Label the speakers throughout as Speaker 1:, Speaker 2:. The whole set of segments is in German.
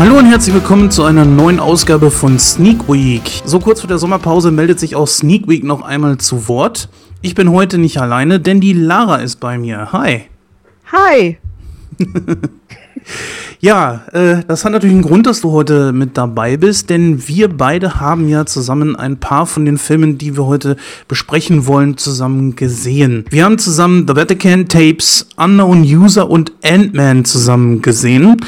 Speaker 1: Hallo und herzlich willkommen zu einer neuen Ausgabe von Sneak Week. So kurz vor der Sommerpause meldet sich auch Sneak Week noch einmal zu Wort. Ich bin heute nicht alleine, denn die Lara ist bei mir. Hi.
Speaker 2: Hi.
Speaker 1: ja, äh, das hat natürlich einen Grund, dass du heute mit dabei bist, denn wir beide haben ja zusammen ein paar von den Filmen, die wir heute besprechen wollen, zusammen gesehen. Wir haben zusammen The Vatican Tapes, Unknown User und Ant-Man zusammen gesehen.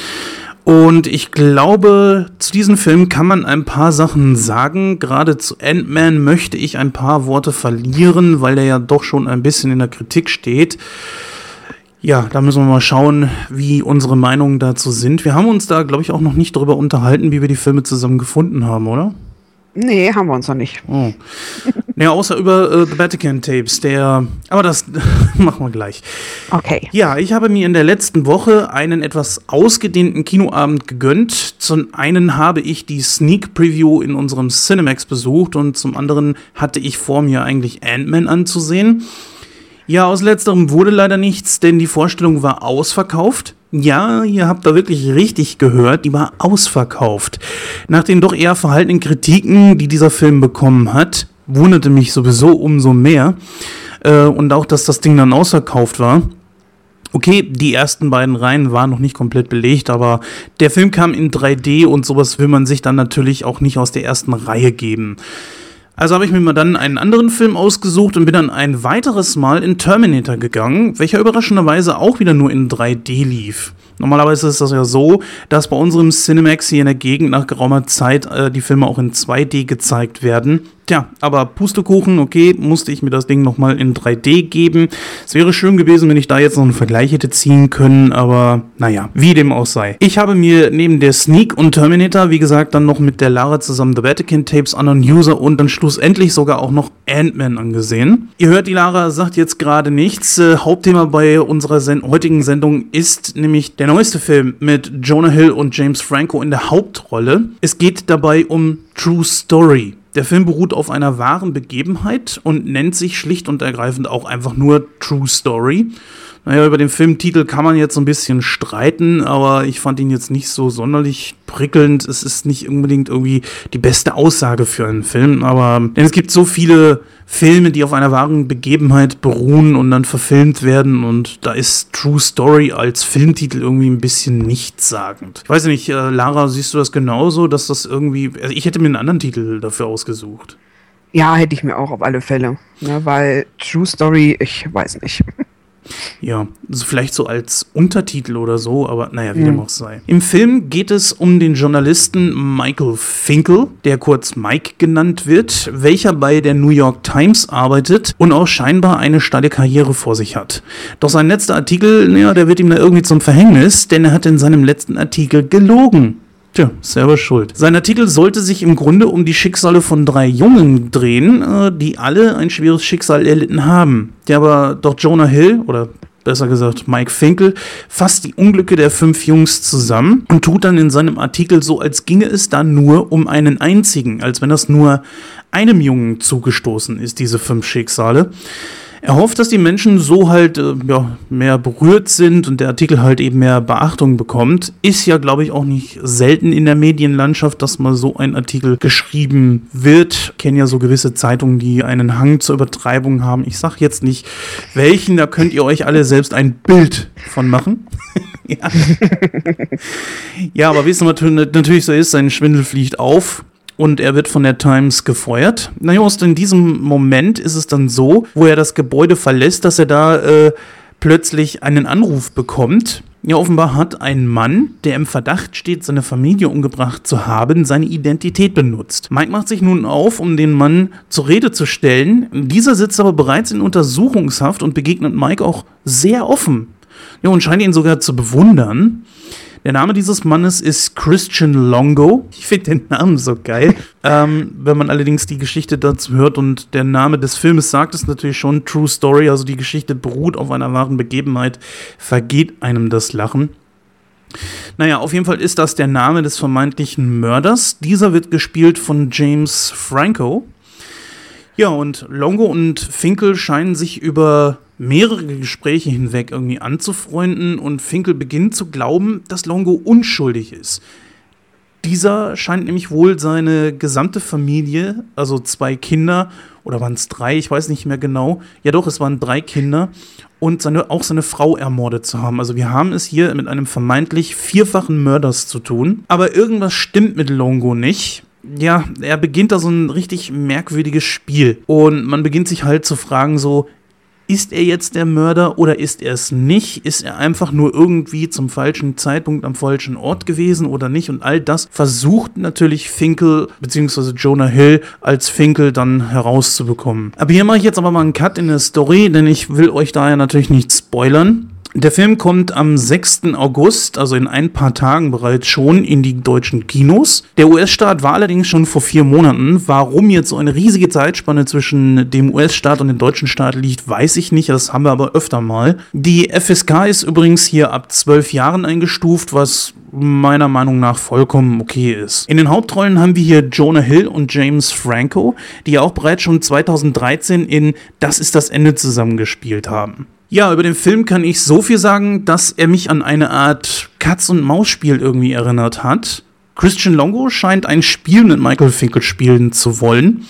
Speaker 1: Und ich glaube, zu diesem Film kann man ein paar Sachen sagen. Gerade zu Ant-Man möchte ich ein paar Worte verlieren, weil der ja doch schon ein bisschen in der Kritik steht. Ja, da müssen wir mal schauen, wie unsere Meinungen dazu sind. Wir haben uns da, glaube ich, auch noch nicht darüber unterhalten, wie wir die Filme zusammen gefunden haben, oder?
Speaker 2: Nee, haben wir uns noch nicht. Oh.
Speaker 1: Ja, außer über äh, The Vatican Tapes, der. Aber das machen wir gleich.
Speaker 2: Okay.
Speaker 1: Ja, ich habe mir in der letzten Woche einen etwas ausgedehnten Kinoabend gegönnt. Zum einen habe ich die Sneak Preview in unserem Cinemax besucht und zum anderen hatte ich vor mir eigentlich Ant-Man anzusehen. Ja, aus letzterem wurde leider nichts, denn die Vorstellung war ausverkauft. Ja, ihr habt da wirklich richtig gehört, die war ausverkauft. Nach den doch eher verhaltenen Kritiken, die dieser Film bekommen hat, wunderte mich sowieso umso mehr. Äh, und auch, dass das Ding dann ausverkauft war. Okay, die ersten beiden Reihen waren noch nicht komplett belegt, aber der Film kam in 3D und sowas will man sich dann natürlich auch nicht aus der ersten Reihe geben. Also habe ich mir mal dann einen anderen Film ausgesucht und bin dann ein weiteres Mal in Terminator gegangen, welcher überraschenderweise auch wieder nur in 3D lief. Normalerweise ist das ja so, dass bei unserem Cinemax hier in der Gegend nach geraumer Zeit äh, die Filme auch in 2D gezeigt werden. Tja, aber Pustekuchen, okay, musste ich mir das Ding nochmal in 3D geben. Es wäre schön gewesen, wenn ich da jetzt noch einen Vergleich hätte ziehen können, aber naja, wie dem auch sei. Ich habe mir neben der Sneak und Terminator, wie gesagt, dann noch mit der Lara zusammen The Vatican Tapes, Unknown User und dann schlussendlich sogar auch noch Ant-Man angesehen. Ihr hört, die Lara sagt jetzt gerade nichts. Äh, Hauptthema bei unserer Sen heutigen Sendung ist nämlich der neueste Film mit Jonah Hill und James Franco in der Hauptrolle. Es geht dabei um True Story. Der Film beruht auf einer wahren Begebenheit und nennt sich schlicht und ergreifend auch einfach nur True Story. Naja, über den Filmtitel kann man jetzt so ein bisschen streiten, aber ich fand ihn jetzt nicht so sonderlich prickelnd. Es ist nicht unbedingt irgendwie die beste Aussage für einen Film, aber denn es gibt so viele Filme, die auf einer wahren Begebenheit beruhen und dann verfilmt werden und da ist True Story als Filmtitel irgendwie ein bisschen nichtssagend. Ich weiß nicht, äh, Lara, siehst du das genauso, dass das irgendwie, also ich hätte mir einen anderen Titel dafür ausgesucht.
Speaker 2: Ja, hätte ich mir auch auf alle Fälle, ne, weil True Story, ich weiß nicht.
Speaker 1: Ja, also vielleicht so als Untertitel oder so, aber naja, wie mhm. dem auch sei. Im Film geht es um den Journalisten Michael Finkel, der kurz Mike genannt wird, welcher bei der New York Times arbeitet und auch scheinbar eine steile Karriere vor sich hat. Doch sein letzter Artikel, naja, der wird ihm da irgendwie zum Verhängnis, denn er hat in seinem letzten Artikel gelogen. Tja, selber schuld. Sein Artikel sollte sich im Grunde um die Schicksale von drei Jungen drehen, äh, die alle ein schweres Schicksal erlitten haben. Der aber doch Jonah Hill, oder besser gesagt Mike Finkel, fasst die Unglücke der fünf Jungs zusammen und tut dann in seinem Artikel so, als ginge es da nur um einen einzigen, als wenn das nur einem Jungen zugestoßen ist, diese fünf Schicksale. Er hofft, dass die Menschen so halt äh, ja, mehr berührt sind und der Artikel halt eben mehr Beachtung bekommt. Ist ja, glaube ich, auch nicht selten in der Medienlandschaft, dass mal so ein Artikel geschrieben wird. Ich kenne ja so gewisse Zeitungen, die einen Hang zur Übertreibung haben. Ich sage jetzt nicht welchen, da könnt ihr euch alle selbst ein Bild von machen. ja. ja, aber wie es natürlich so ist, sein Schwindel fliegt auf und er wird von der Times gefeuert. Naja, just in diesem Moment ist es dann so, wo er das Gebäude verlässt, dass er da äh, plötzlich einen Anruf bekommt. Ja, offenbar hat ein Mann, der im Verdacht steht, seine Familie umgebracht zu haben, seine Identität benutzt. Mike macht sich nun auf, um den Mann zur Rede zu stellen. Dieser sitzt aber bereits in Untersuchungshaft und begegnet Mike auch sehr offen. Ja, und scheint ihn sogar zu bewundern. Der Name dieses Mannes ist Christian Longo. Ich finde den Namen so geil. ähm, wenn man allerdings die Geschichte dazu hört und der Name des Filmes sagt es natürlich schon, True Story, also die Geschichte beruht auf einer wahren Begebenheit, vergeht einem das Lachen. Naja, auf jeden Fall ist das der Name des vermeintlichen Mörders. Dieser wird gespielt von James Franco. Ja, und Longo und Finkel scheinen sich über mehrere Gespräche hinweg irgendwie anzufreunden und Finkel beginnt zu glauben, dass Longo unschuldig ist. Dieser scheint nämlich wohl seine gesamte Familie, also zwei Kinder, oder waren es drei, ich weiß nicht mehr genau. Ja doch, es waren drei Kinder und seine, auch seine Frau ermordet zu haben. Also wir haben es hier mit einem vermeintlich vierfachen Mörders zu tun. Aber irgendwas stimmt mit Longo nicht ja, er beginnt da so ein richtig merkwürdiges Spiel. Und man beginnt sich halt zu fragen, so, ist er jetzt der Mörder oder ist er es nicht? Ist er einfach nur irgendwie zum falschen Zeitpunkt am falschen Ort gewesen oder nicht? Und all das versucht natürlich Finkel bzw. Jonah Hill als Finkel dann herauszubekommen. Aber hier mache ich jetzt aber mal einen Cut in der Story, denn ich will euch da ja natürlich nicht spoilern. Der Film kommt am 6. August, also in ein paar Tagen bereits schon, in die deutschen Kinos. Der US-Staat war allerdings schon vor vier Monaten. Warum jetzt so eine riesige Zeitspanne zwischen dem US-Staat und dem deutschen Staat liegt, weiß ich nicht. Das haben wir aber öfter mal. Die FSK ist übrigens hier ab zwölf Jahren eingestuft, was meiner Meinung nach vollkommen okay ist. In den Hauptrollen haben wir hier Jonah Hill und James Franco, die auch bereits schon 2013 in Das ist das Ende zusammengespielt haben. Ja, über den Film kann ich so viel sagen, dass er mich an eine Art Katz-und-Maus-Spiel irgendwie erinnert hat. Christian Longo scheint ein Spiel mit Michael Finkel spielen zu wollen.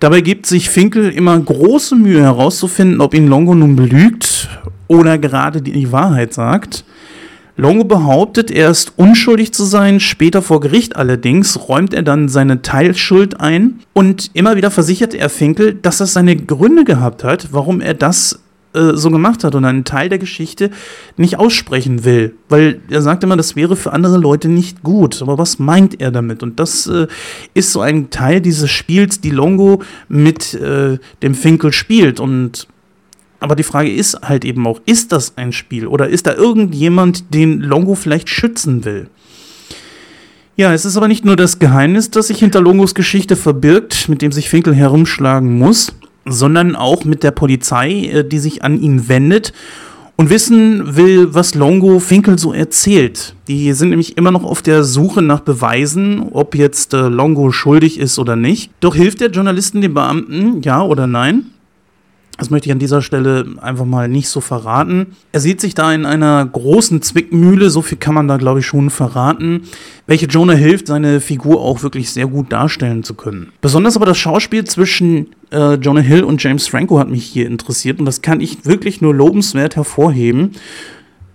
Speaker 1: Dabei gibt sich Finkel immer große Mühe herauszufinden, ob ihn Longo nun belügt oder gerade die Wahrheit sagt. Longo behauptet, er ist unschuldig zu sein, später vor Gericht allerdings räumt er dann seine Teilschuld ein und immer wieder versichert er Finkel, dass er seine Gründe gehabt hat, warum er das äh, so gemacht hat und einen Teil der Geschichte nicht aussprechen will. Weil er sagt immer, das wäre für andere Leute nicht gut. Aber was meint er damit? Und das äh, ist so ein Teil dieses Spiels, die Longo mit äh, dem Finkel spielt. Und aber die Frage ist halt eben auch, ist das ein Spiel oder ist da irgendjemand, den Longo vielleicht schützen will? Ja, es ist aber nicht nur das Geheimnis, das sich hinter Longos Geschichte verbirgt, mit dem sich Finkel herumschlagen muss sondern auch mit der Polizei, äh, die sich an ihn wendet und wissen will, was Longo Finkel so erzählt. Die sind nämlich immer noch auf der Suche nach Beweisen, ob jetzt äh, Longo schuldig ist oder nicht. Doch hilft der Journalisten den Beamten, ja oder nein? Das möchte ich an dieser Stelle einfach mal nicht so verraten. Er sieht sich da in einer großen Zwickmühle, so viel kann man da glaube ich schon verraten, welche Jonah hilft, seine Figur auch wirklich sehr gut darstellen zu können. Besonders aber das Schauspiel zwischen äh, Jonah Hill und James Franco hat mich hier interessiert und das kann ich wirklich nur lobenswert hervorheben.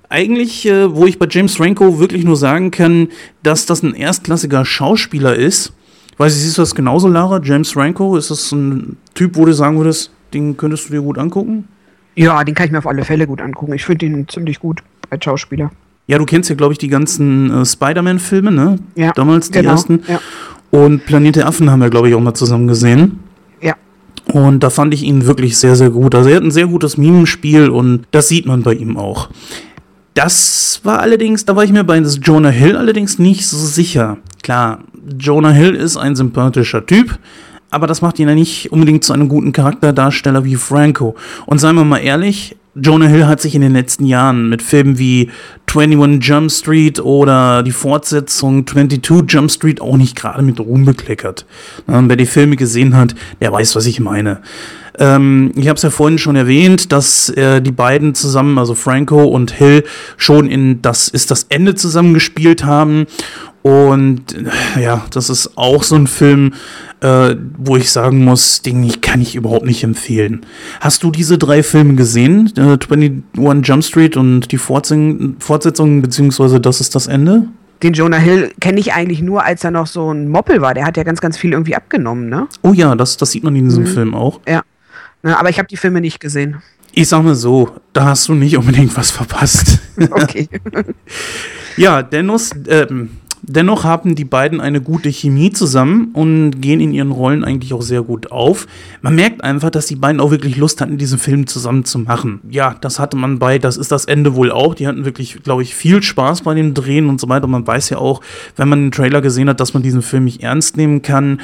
Speaker 1: Eigentlich, äh, wo ich bei James Franco wirklich nur sagen kann, dass das ein erstklassiger Schauspieler ist. Weiß ich, siehst du das genauso, Lara? James Franco, ist das ein Typ, wo du sagen würdest, den könntest du dir gut angucken?
Speaker 2: Ja, den kann ich mir auf alle Fälle gut angucken. Ich finde ihn ziemlich gut als Schauspieler.
Speaker 1: Ja, du kennst ja, glaube ich, die ganzen äh, Spider-Man-Filme, ne?
Speaker 2: Ja.
Speaker 1: Damals die
Speaker 2: genau,
Speaker 1: ersten.
Speaker 2: Ja.
Speaker 1: Und Planet der Affen haben wir, glaube ich, auch mal zusammen gesehen.
Speaker 2: Ja.
Speaker 1: Und da fand ich ihn wirklich sehr, sehr gut. Also er hat ein sehr gutes Mimenspiel und das sieht man bei ihm auch. Das war allerdings, da war ich mir bei Jonah Hill allerdings nicht so sicher. Klar, Jonah Hill ist ein sympathischer Typ, aber das macht ihn ja nicht unbedingt zu einem guten Charakterdarsteller wie Franco. Und seien wir mal ehrlich, Jonah Hill hat sich in den letzten Jahren mit Filmen wie 21 Jump Street oder die Fortsetzung 22 Jump Street auch nicht gerade mit Ruhm bekleckert. Ähm, wer die Filme gesehen hat, der weiß, was ich meine. Ähm, ich habe es ja vorhin schon erwähnt, dass äh, die beiden zusammen, also Franco und Hill, schon in Das ist das Ende zusammengespielt haben. Und äh, ja, das ist auch so ein Film, äh, wo ich sagen muss, den kann ich überhaupt nicht empfehlen. Hast du diese drei Filme gesehen? Äh, 21 Jump Street und die Fortsetzung, Fortsetzung, beziehungsweise Das ist das Ende?
Speaker 2: Den Jonah Hill kenne ich eigentlich nur, als er noch so ein Moppel war. Der hat ja ganz, ganz viel irgendwie abgenommen, ne?
Speaker 1: Oh ja, das, das sieht man in diesem mhm. Film auch.
Speaker 2: Ja. Na, aber ich habe die Filme nicht gesehen.
Speaker 1: Ich sag mal so, da hast du nicht unbedingt was verpasst.
Speaker 2: Okay.
Speaker 1: ja, Dennis, ähm, Dennoch haben die beiden eine gute Chemie zusammen und gehen in ihren Rollen eigentlich auch sehr gut auf. Man merkt einfach, dass die beiden auch wirklich Lust hatten, diesen Film zusammen zu machen. Ja, das hatte man bei Das ist das Ende wohl auch. Die hatten wirklich, glaube ich, viel Spaß bei dem Drehen und so weiter. Man weiß ja auch, wenn man den Trailer gesehen hat, dass man diesen Film nicht ernst nehmen kann.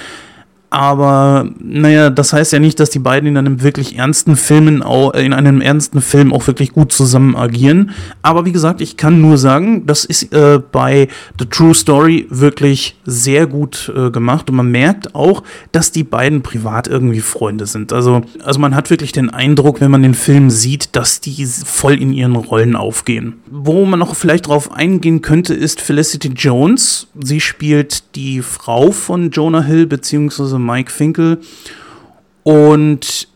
Speaker 1: Aber naja, das heißt ja nicht, dass die beiden in einem wirklich ernsten Filmen auch, in einem ernsten Film auch wirklich gut zusammen agieren. Aber wie gesagt, ich kann nur sagen, das ist äh, bei The True Story wirklich sehr gut äh, gemacht. Und man merkt auch, dass die beiden privat irgendwie Freunde sind. Also, also man hat wirklich den Eindruck, wenn man den Film sieht, dass die voll in ihren Rollen aufgehen. Wo man noch vielleicht drauf eingehen könnte, ist Felicity Jones. Sie spielt die Frau von Jonah Hill, beziehungsweise also Mike Finkel. Und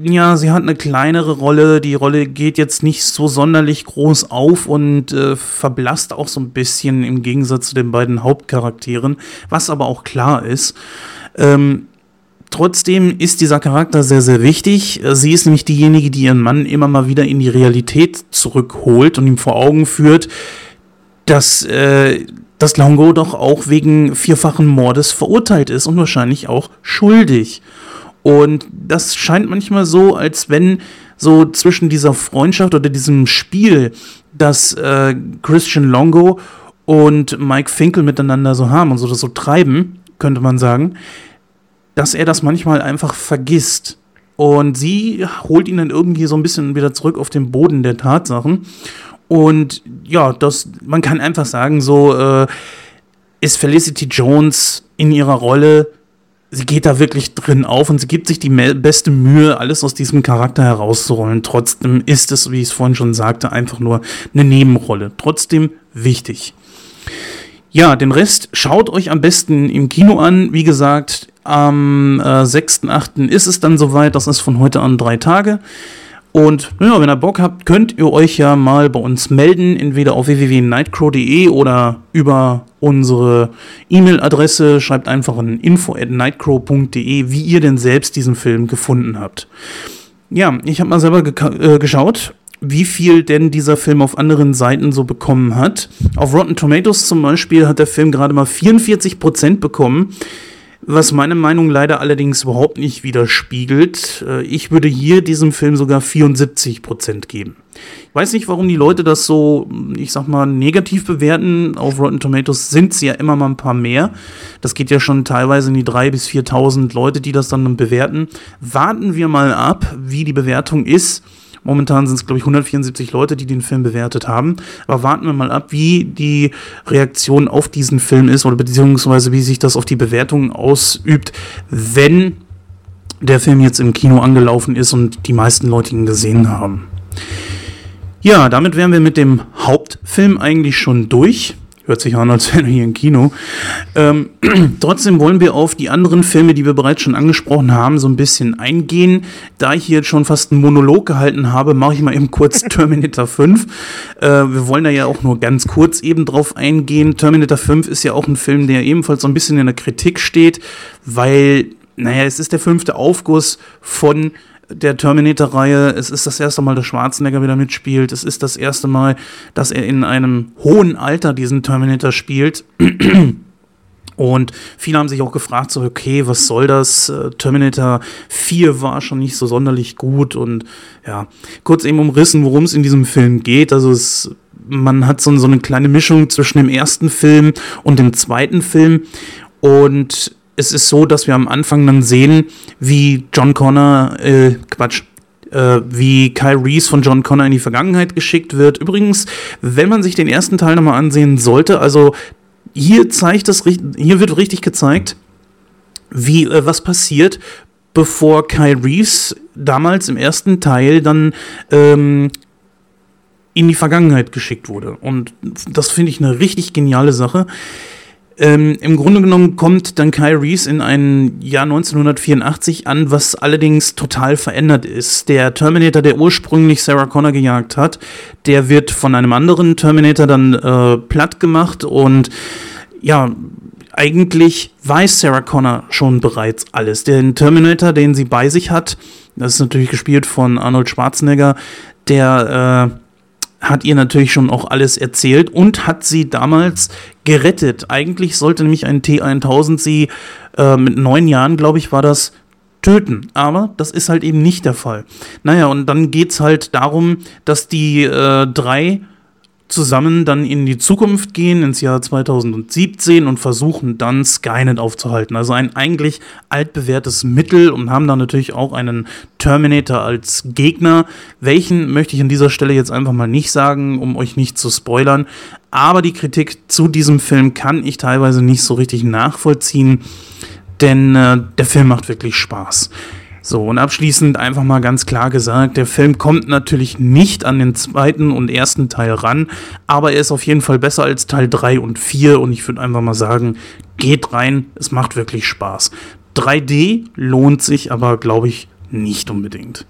Speaker 1: ja, sie hat eine kleinere Rolle. Die Rolle geht jetzt nicht so sonderlich groß auf und äh, verblasst auch so ein bisschen im Gegensatz zu den beiden Hauptcharakteren, was aber auch klar ist. Ähm, trotzdem ist dieser Charakter sehr, sehr wichtig. Sie ist nämlich diejenige, die ihren Mann immer mal wieder in die Realität zurückholt und ihm vor Augen führt, dass äh, dass Longo doch auch wegen vierfachen Mordes verurteilt ist und wahrscheinlich auch schuldig. Und das scheint manchmal so, als wenn so zwischen dieser Freundschaft oder diesem Spiel, das äh, Christian Longo und Mike Finkel miteinander so haben und so, so treiben, könnte man sagen, dass er das manchmal einfach vergisst. Und sie holt ihn dann irgendwie so ein bisschen wieder zurück auf den Boden der Tatsachen. Und ja, das, man kann einfach sagen, so äh, ist Felicity Jones in ihrer Rolle, sie geht da wirklich drin auf und sie gibt sich die beste Mühe, alles aus diesem Charakter herauszuholen. Trotzdem ist es, wie ich es vorhin schon sagte, einfach nur eine Nebenrolle. Trotzdem wichtig. Ja, den Rest schaut euch am besten im Kino an. Wie gesagt, am äh, 6.8. ist es dann soweit. Das ist von heute an drei Tage. Und ja, wenn ihr Bock habt, könnt ihr euch ja mal bei uns melden, entweder auf www.nightcrow.de oder über unsere E-Mail-Adresse. Schreibt einfach an info at nightcrow.de, wie ihr denn selbst diesen Film gefunden habt. Ja, ich habe mal selber äh, geschaut, wie viel denn dieser Film auf anderen Seiten so bekommen hat. Auf Rotten Tomatoes zum Beispiel hat der Film gerade mal 44% bekommen was meine Meinung leider allerdings überhaupt nicht widerspiegelt. Äh, ich würde hier diesem Film sogar 74 Prozent geben. Ich weiß nicht, warum die Leute das so, ich sag mal, negativ bewerten. Auf Rotten Tomatoes sind es ja immer mal ein paar mehr. Das geht ja schon teilweise in die 3.000 bis 4.000 Leute, die das dann bewerten. Warten wir mal ab, wie die Bewertung ist. Momentan sind es, glaube ich, 174 Leute, die den Film bewertet haben. Aber warten wir mal ab, wie die Reaktion auf diesen Film ist oder beziehungsweise wie sich das auf die Bewertung ausübt, wenn der Film jetzt im Kino angelaufen ist und die meisten Leute ihn gesehen haben. Ja, damit wären wir mit dem Hauptfilm eigentlich schon durch. Hört sich an, als wären wir hier im Kino. Ähm, trotzdem wollen wir auf die anderen Filme, die wir bereits schon angesprochen haben, so ein bisschen eingehen. Da ich hier jetzt schon fast einen Monolog gehalten habe, mache ich mal eben kurz Terminator 5. Äh, wir wollen da ja auch nur ganz kurz eben drauf eingehen. Terminator 5 ist ja auch ein Film, der ebenfalls so ein bisschen in der Kritik steht, weil, naja, es ist der fünfte Aufguss von der Terminator-Reihe. Es ist das erste Mal, dass Schwarzenegger wieder mitspielt. Es ist das erste Mal, dass er in einem hohen Alter diesen Terminator spielt. Und viele haben sich auch gefragt, so, okay, was soll das? Äh, Terminator 4 war schon nicht so sonderlich gut und ja, kurz eben umrissen, worum es in diesem Film geht. Also es, man hat so, so eine kleine Mischung zwischen dem ersten Film und dem zweiten Film. Und es ist so, dass wir am Anfang dann sehen, wie John Connor, äh, Quatsch, äh, wie Kyle Reese von John Connor in die Vergangenheit geschickt wird. Übrigens, wenn man sich den ersten Teil nochmal ansehen sollte, also hier zeigt das, hier wird richtig gezeigt, wie, äh, was passiert, bevor Kyle Reese damals im ersten Teil dann ähm, in die Vergangenheit geschickt wurde. Und das finde ich eine richtig geniale Sache. Ähm, Im Grunde genommen kommt dann Kyle Reese in ein Jahr 1984 an, was allerdings total verändert ist. Der Terminator, der ursprünglich Sarah Connor gejagt hat, der wird von einem anderen Terminator dann äh, platt gemacht und ja, eigentlich weiß Sarah Connor schon bereits alles. Den Terminator, den sie bei sich hat, das ist natürlich gespielt von Arnold Schwarzenegger, der äh, hat ihr natürlich schon auch alles erzählt und hat sie damals gerettet. Eigentlich sollte nämlich ein T1000 sie äh, mit neun Jahren, glaube ich, war das, töten. Aber das ist halt eben nicht der Fall. Naja, und dann geht es halt darum, dass die äh, drei zusammen dann in die Zukunft gehen, ins Jahr 2017 und versuchen dann Skynet aufzuhalten. Also ein eigentlich altbewährtes Mittel und haben dann natürlich auch einen Terminator als Gegner. Welchen möchte ich an dieser Stelle jetzt einfach mal nicht sagen, um euch nicht zu spoilern. Aber die Kritik zu diesem Film kann ich teilweise nicht so richtig nachvollziehen, denn äh, der Film macht wirklich Spaß. So, und abschließend einfach mal ganz klar gesagt, der Film kommt natürlich nicht an den zweiten und ersten Teil ran, aber er ist auf jeden Fall besser als Teil 3 und 4 und ich würde einfach mal sagen, geht rein, es macht wirklich Spaß. 3D lohnt sich aber, glaube ich, nicht unbedingt.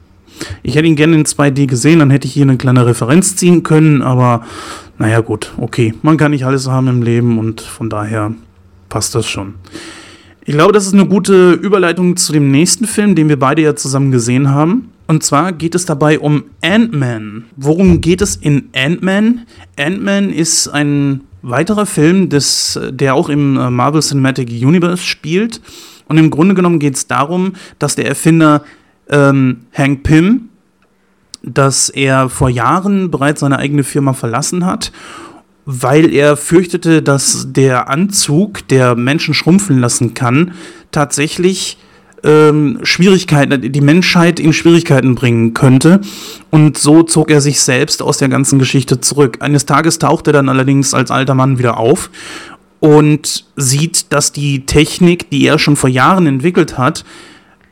Speaker 1: Ich hätte ihn gerne in 2D gesehen, dann hätte ich hier eine kleine Referenz ziehen können, aber naja gut, okay, man kann nicht alles haben im Leben und von daher passt das schon. Ich glaube, das ist eine gute Überleitung zu dem nächsten Film, den wir beide ja zusammen gesehen haben. Und zwar geht es dabei um Ant-Man. Worum geht es in Ant-Man? Ant-Man ist ein weiterer Film, des, der auch im äh, Marvel Cinematic Universe spielt. Und im Grunde genommen geht es darum, dass der Erfinder ähm, Hank Pym, dass er vor Jahren bereits seine eigene Firma verlassen hat weil er fürchtete, dass der Anzug, der Menschen schrumpfen lassen kann, tatsächlich ähm, Schwierigkeiten, die Menschheit in Schwierigkeiten bringen könnte. Und so zog er sich selbst aus der ganzen Geschichte zurück. Eines Tages taucht er dann allerdings als alter Mann wieder auf und sieht, dass die Technik, die er schon vor Jahren entwickelt hat,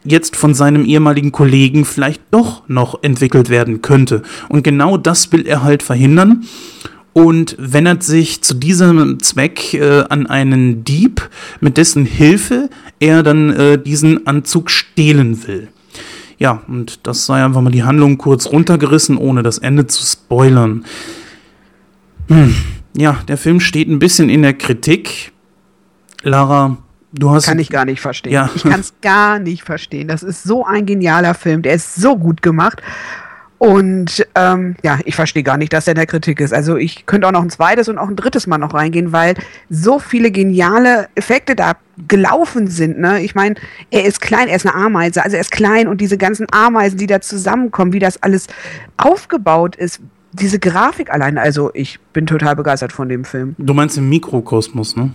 Speaker 1: jetzt von seinem ehemaligen Kollegen vielleicht doch noch entwickelt werden könnte. Und genau das will er halt verhindern und wendet sich zu diesem Zweck äh, an einen Dieb, mit dessen Hilfe er dann äh, diesen Anzug stehlen will. Ja, und das sei einfach mal die Handlung kurz runtergerissen, ohne das Ende zu spoilern. Hm. Ja, der Film steht ein bisschen in der Kritik. Lara, du hast.
Speaker 2: Kann ich gar nicht verstehen. Ja. Ich kann es gar nicht verstehen. Das ist so ein genialer Film. Der ist so gut gemacht. Und ähm, ja, ich verstehe gar nicht, dass er in der Kritik ist. Also ich könnte auch noch ein zweites und auch ein drittes Mal noch reingehen, weil so viele geniale Effekte da gelaufen sind. Ne? Ich meine, er ist klein, er ist eine Ameise, also er ist klein und diese ganzen Ameisen, die da zusammenkommen, wie das alles aufgebaut ist, diese Grafik allein, also ich bin total begeistert von dem Film.
Speaker 1: Du meinst im Mikrokosmos, ne?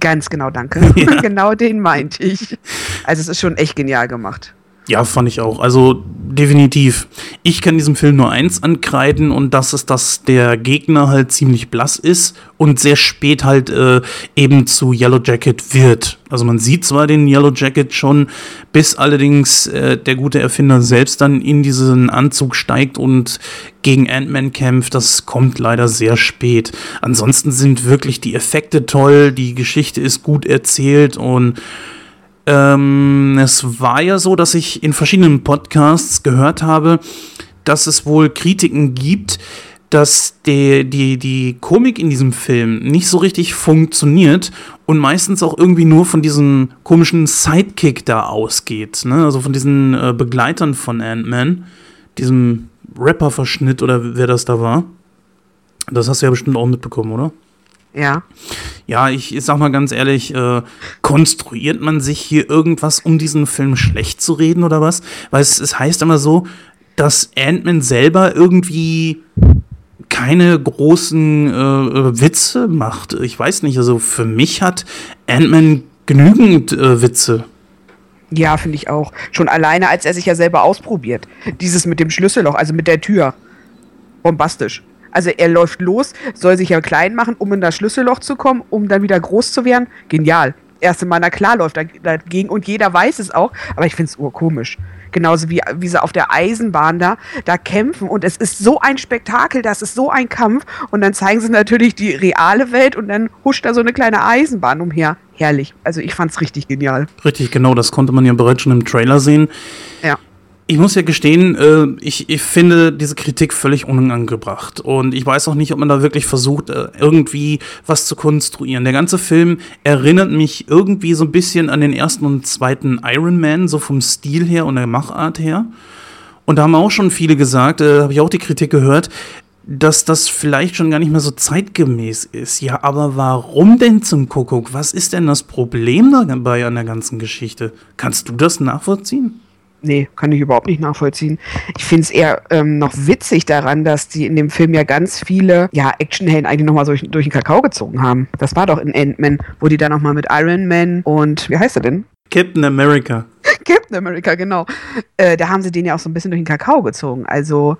Speaker 2: Ganz genau, danke. Ja. genau den meinte ich. Also es ist schon echt genial gemacht.
Speaker 1: Ja, fand ich auch. Also definitiv. Ich kann diesem Film nur eins ankreiden und das ist, dass der Gegner halt ziemlich blass ist und sehr spät halt äh, eben zu Yellow Jacket wird. Also man sieht zwar den Yellow Jacket schon, bis allerdings äh, der gute Erfinder selbst dann in diesen Anzug steigt und gegen Ant-Man kämpft. Das kommt leider sehr spät. Ansonsten sind wirklich die Effekte toll, die Geschichte ist gut erzählt und ähm, es war ja so, dass ich in verschiedenen Podcasts gehört habe, dass es wohl Kritiken gibt, dass die, die, die Komik in diesem Film nicht so richtig funktioniert und meistens auch irgendwie nur von diesem komischen Sidekick da ausgeht. Ne? Also von diesen äh, Begleitern von Ant-Man, diesem Rapper-Verschnitt oder wer das da war. Das hast du ja bestimmt auch mitbekommen, oder?
Speaker 2: Ja.
Speaker 1: Ja, ich, sag mal ganz ehrlich, äh, konstruiert man sich hier irgendwas, um diesen Film schlecht zu reden oder was? Weil es, es heißt immer so, dass Ant-Man selber irgendwie keine großen äh, Witze macht. Ich weiß nicht, also für mich hat Ant-Man genügend äh, Witze.
Speaker 2: Ja, finde ich auch. Schon alleine, als er sich ja selber ausprobiert. Dieses mit dem Schlüsselloch, also mit der Tür. Bombastisch. Also er läuft los, soll sich ja klein machen, um in das Schlüsselloch zu kommen, um dann wieder groß zu werden. Genial. Erste Mal, na klar, läuft dagegen und jeder weiß es auch, aber ich finde es urkomisch. Genauso wie, wie sie auf der Eisenbahn da, da kämpfen und es ist so ein Spektakel, das ist so ein Kampf und dann zeigen sie natürlich die reale Welt und dann huscht da so eine kleine Eisenbahn umher. Herrlich. Also ich fand es richtig genial.
Speaker 1: Richtig, genau, das konnte man ja bereits schon im Trailer sehen.
Speaker 2: Ja
Speaker 1: ich muss ja gestehen, äh, ich, ich finde diese Kritik völlig unangebracht. Und ich weiß auch nicht, ob man da wirklich versucht, äh, irgendwie was zu konstruieren. Der ganze Film erinnert mich irgendwie so ein bisschen an den ersten und zweiten Iron Man, so vom Stil her und der Machart her. Und da haben auch schon viele gesagt, äh, habe ich auch die Kritik gehört, dass das vielleicht schon gar nicht mehr so zeitgemäß ist. Ja, aber warum denn zum Kuckuck? Was ist denn das Problem dabei an der ganzen Geschichte? Kannst du das nachvollziehen?
Speaker 2: Nee, kann ich überhaupt nicht nachvollziehen. Ich finde es eher ähm, noch witzig daran, dass die in dem Film ja ganz viele ja, Actionhelden eigentlich nochmal so durch, durch den Kakao gezogen haben. Das war doch in Ant-Man, wo die dann nochmal mit Iron Man und, wie heißt er denn?
Speaker 1: Captain America.
Speaker 2: Captain America, genau. Äh, da haben sie den ja auch so ein bisschen durch den Kakao gezogen. Also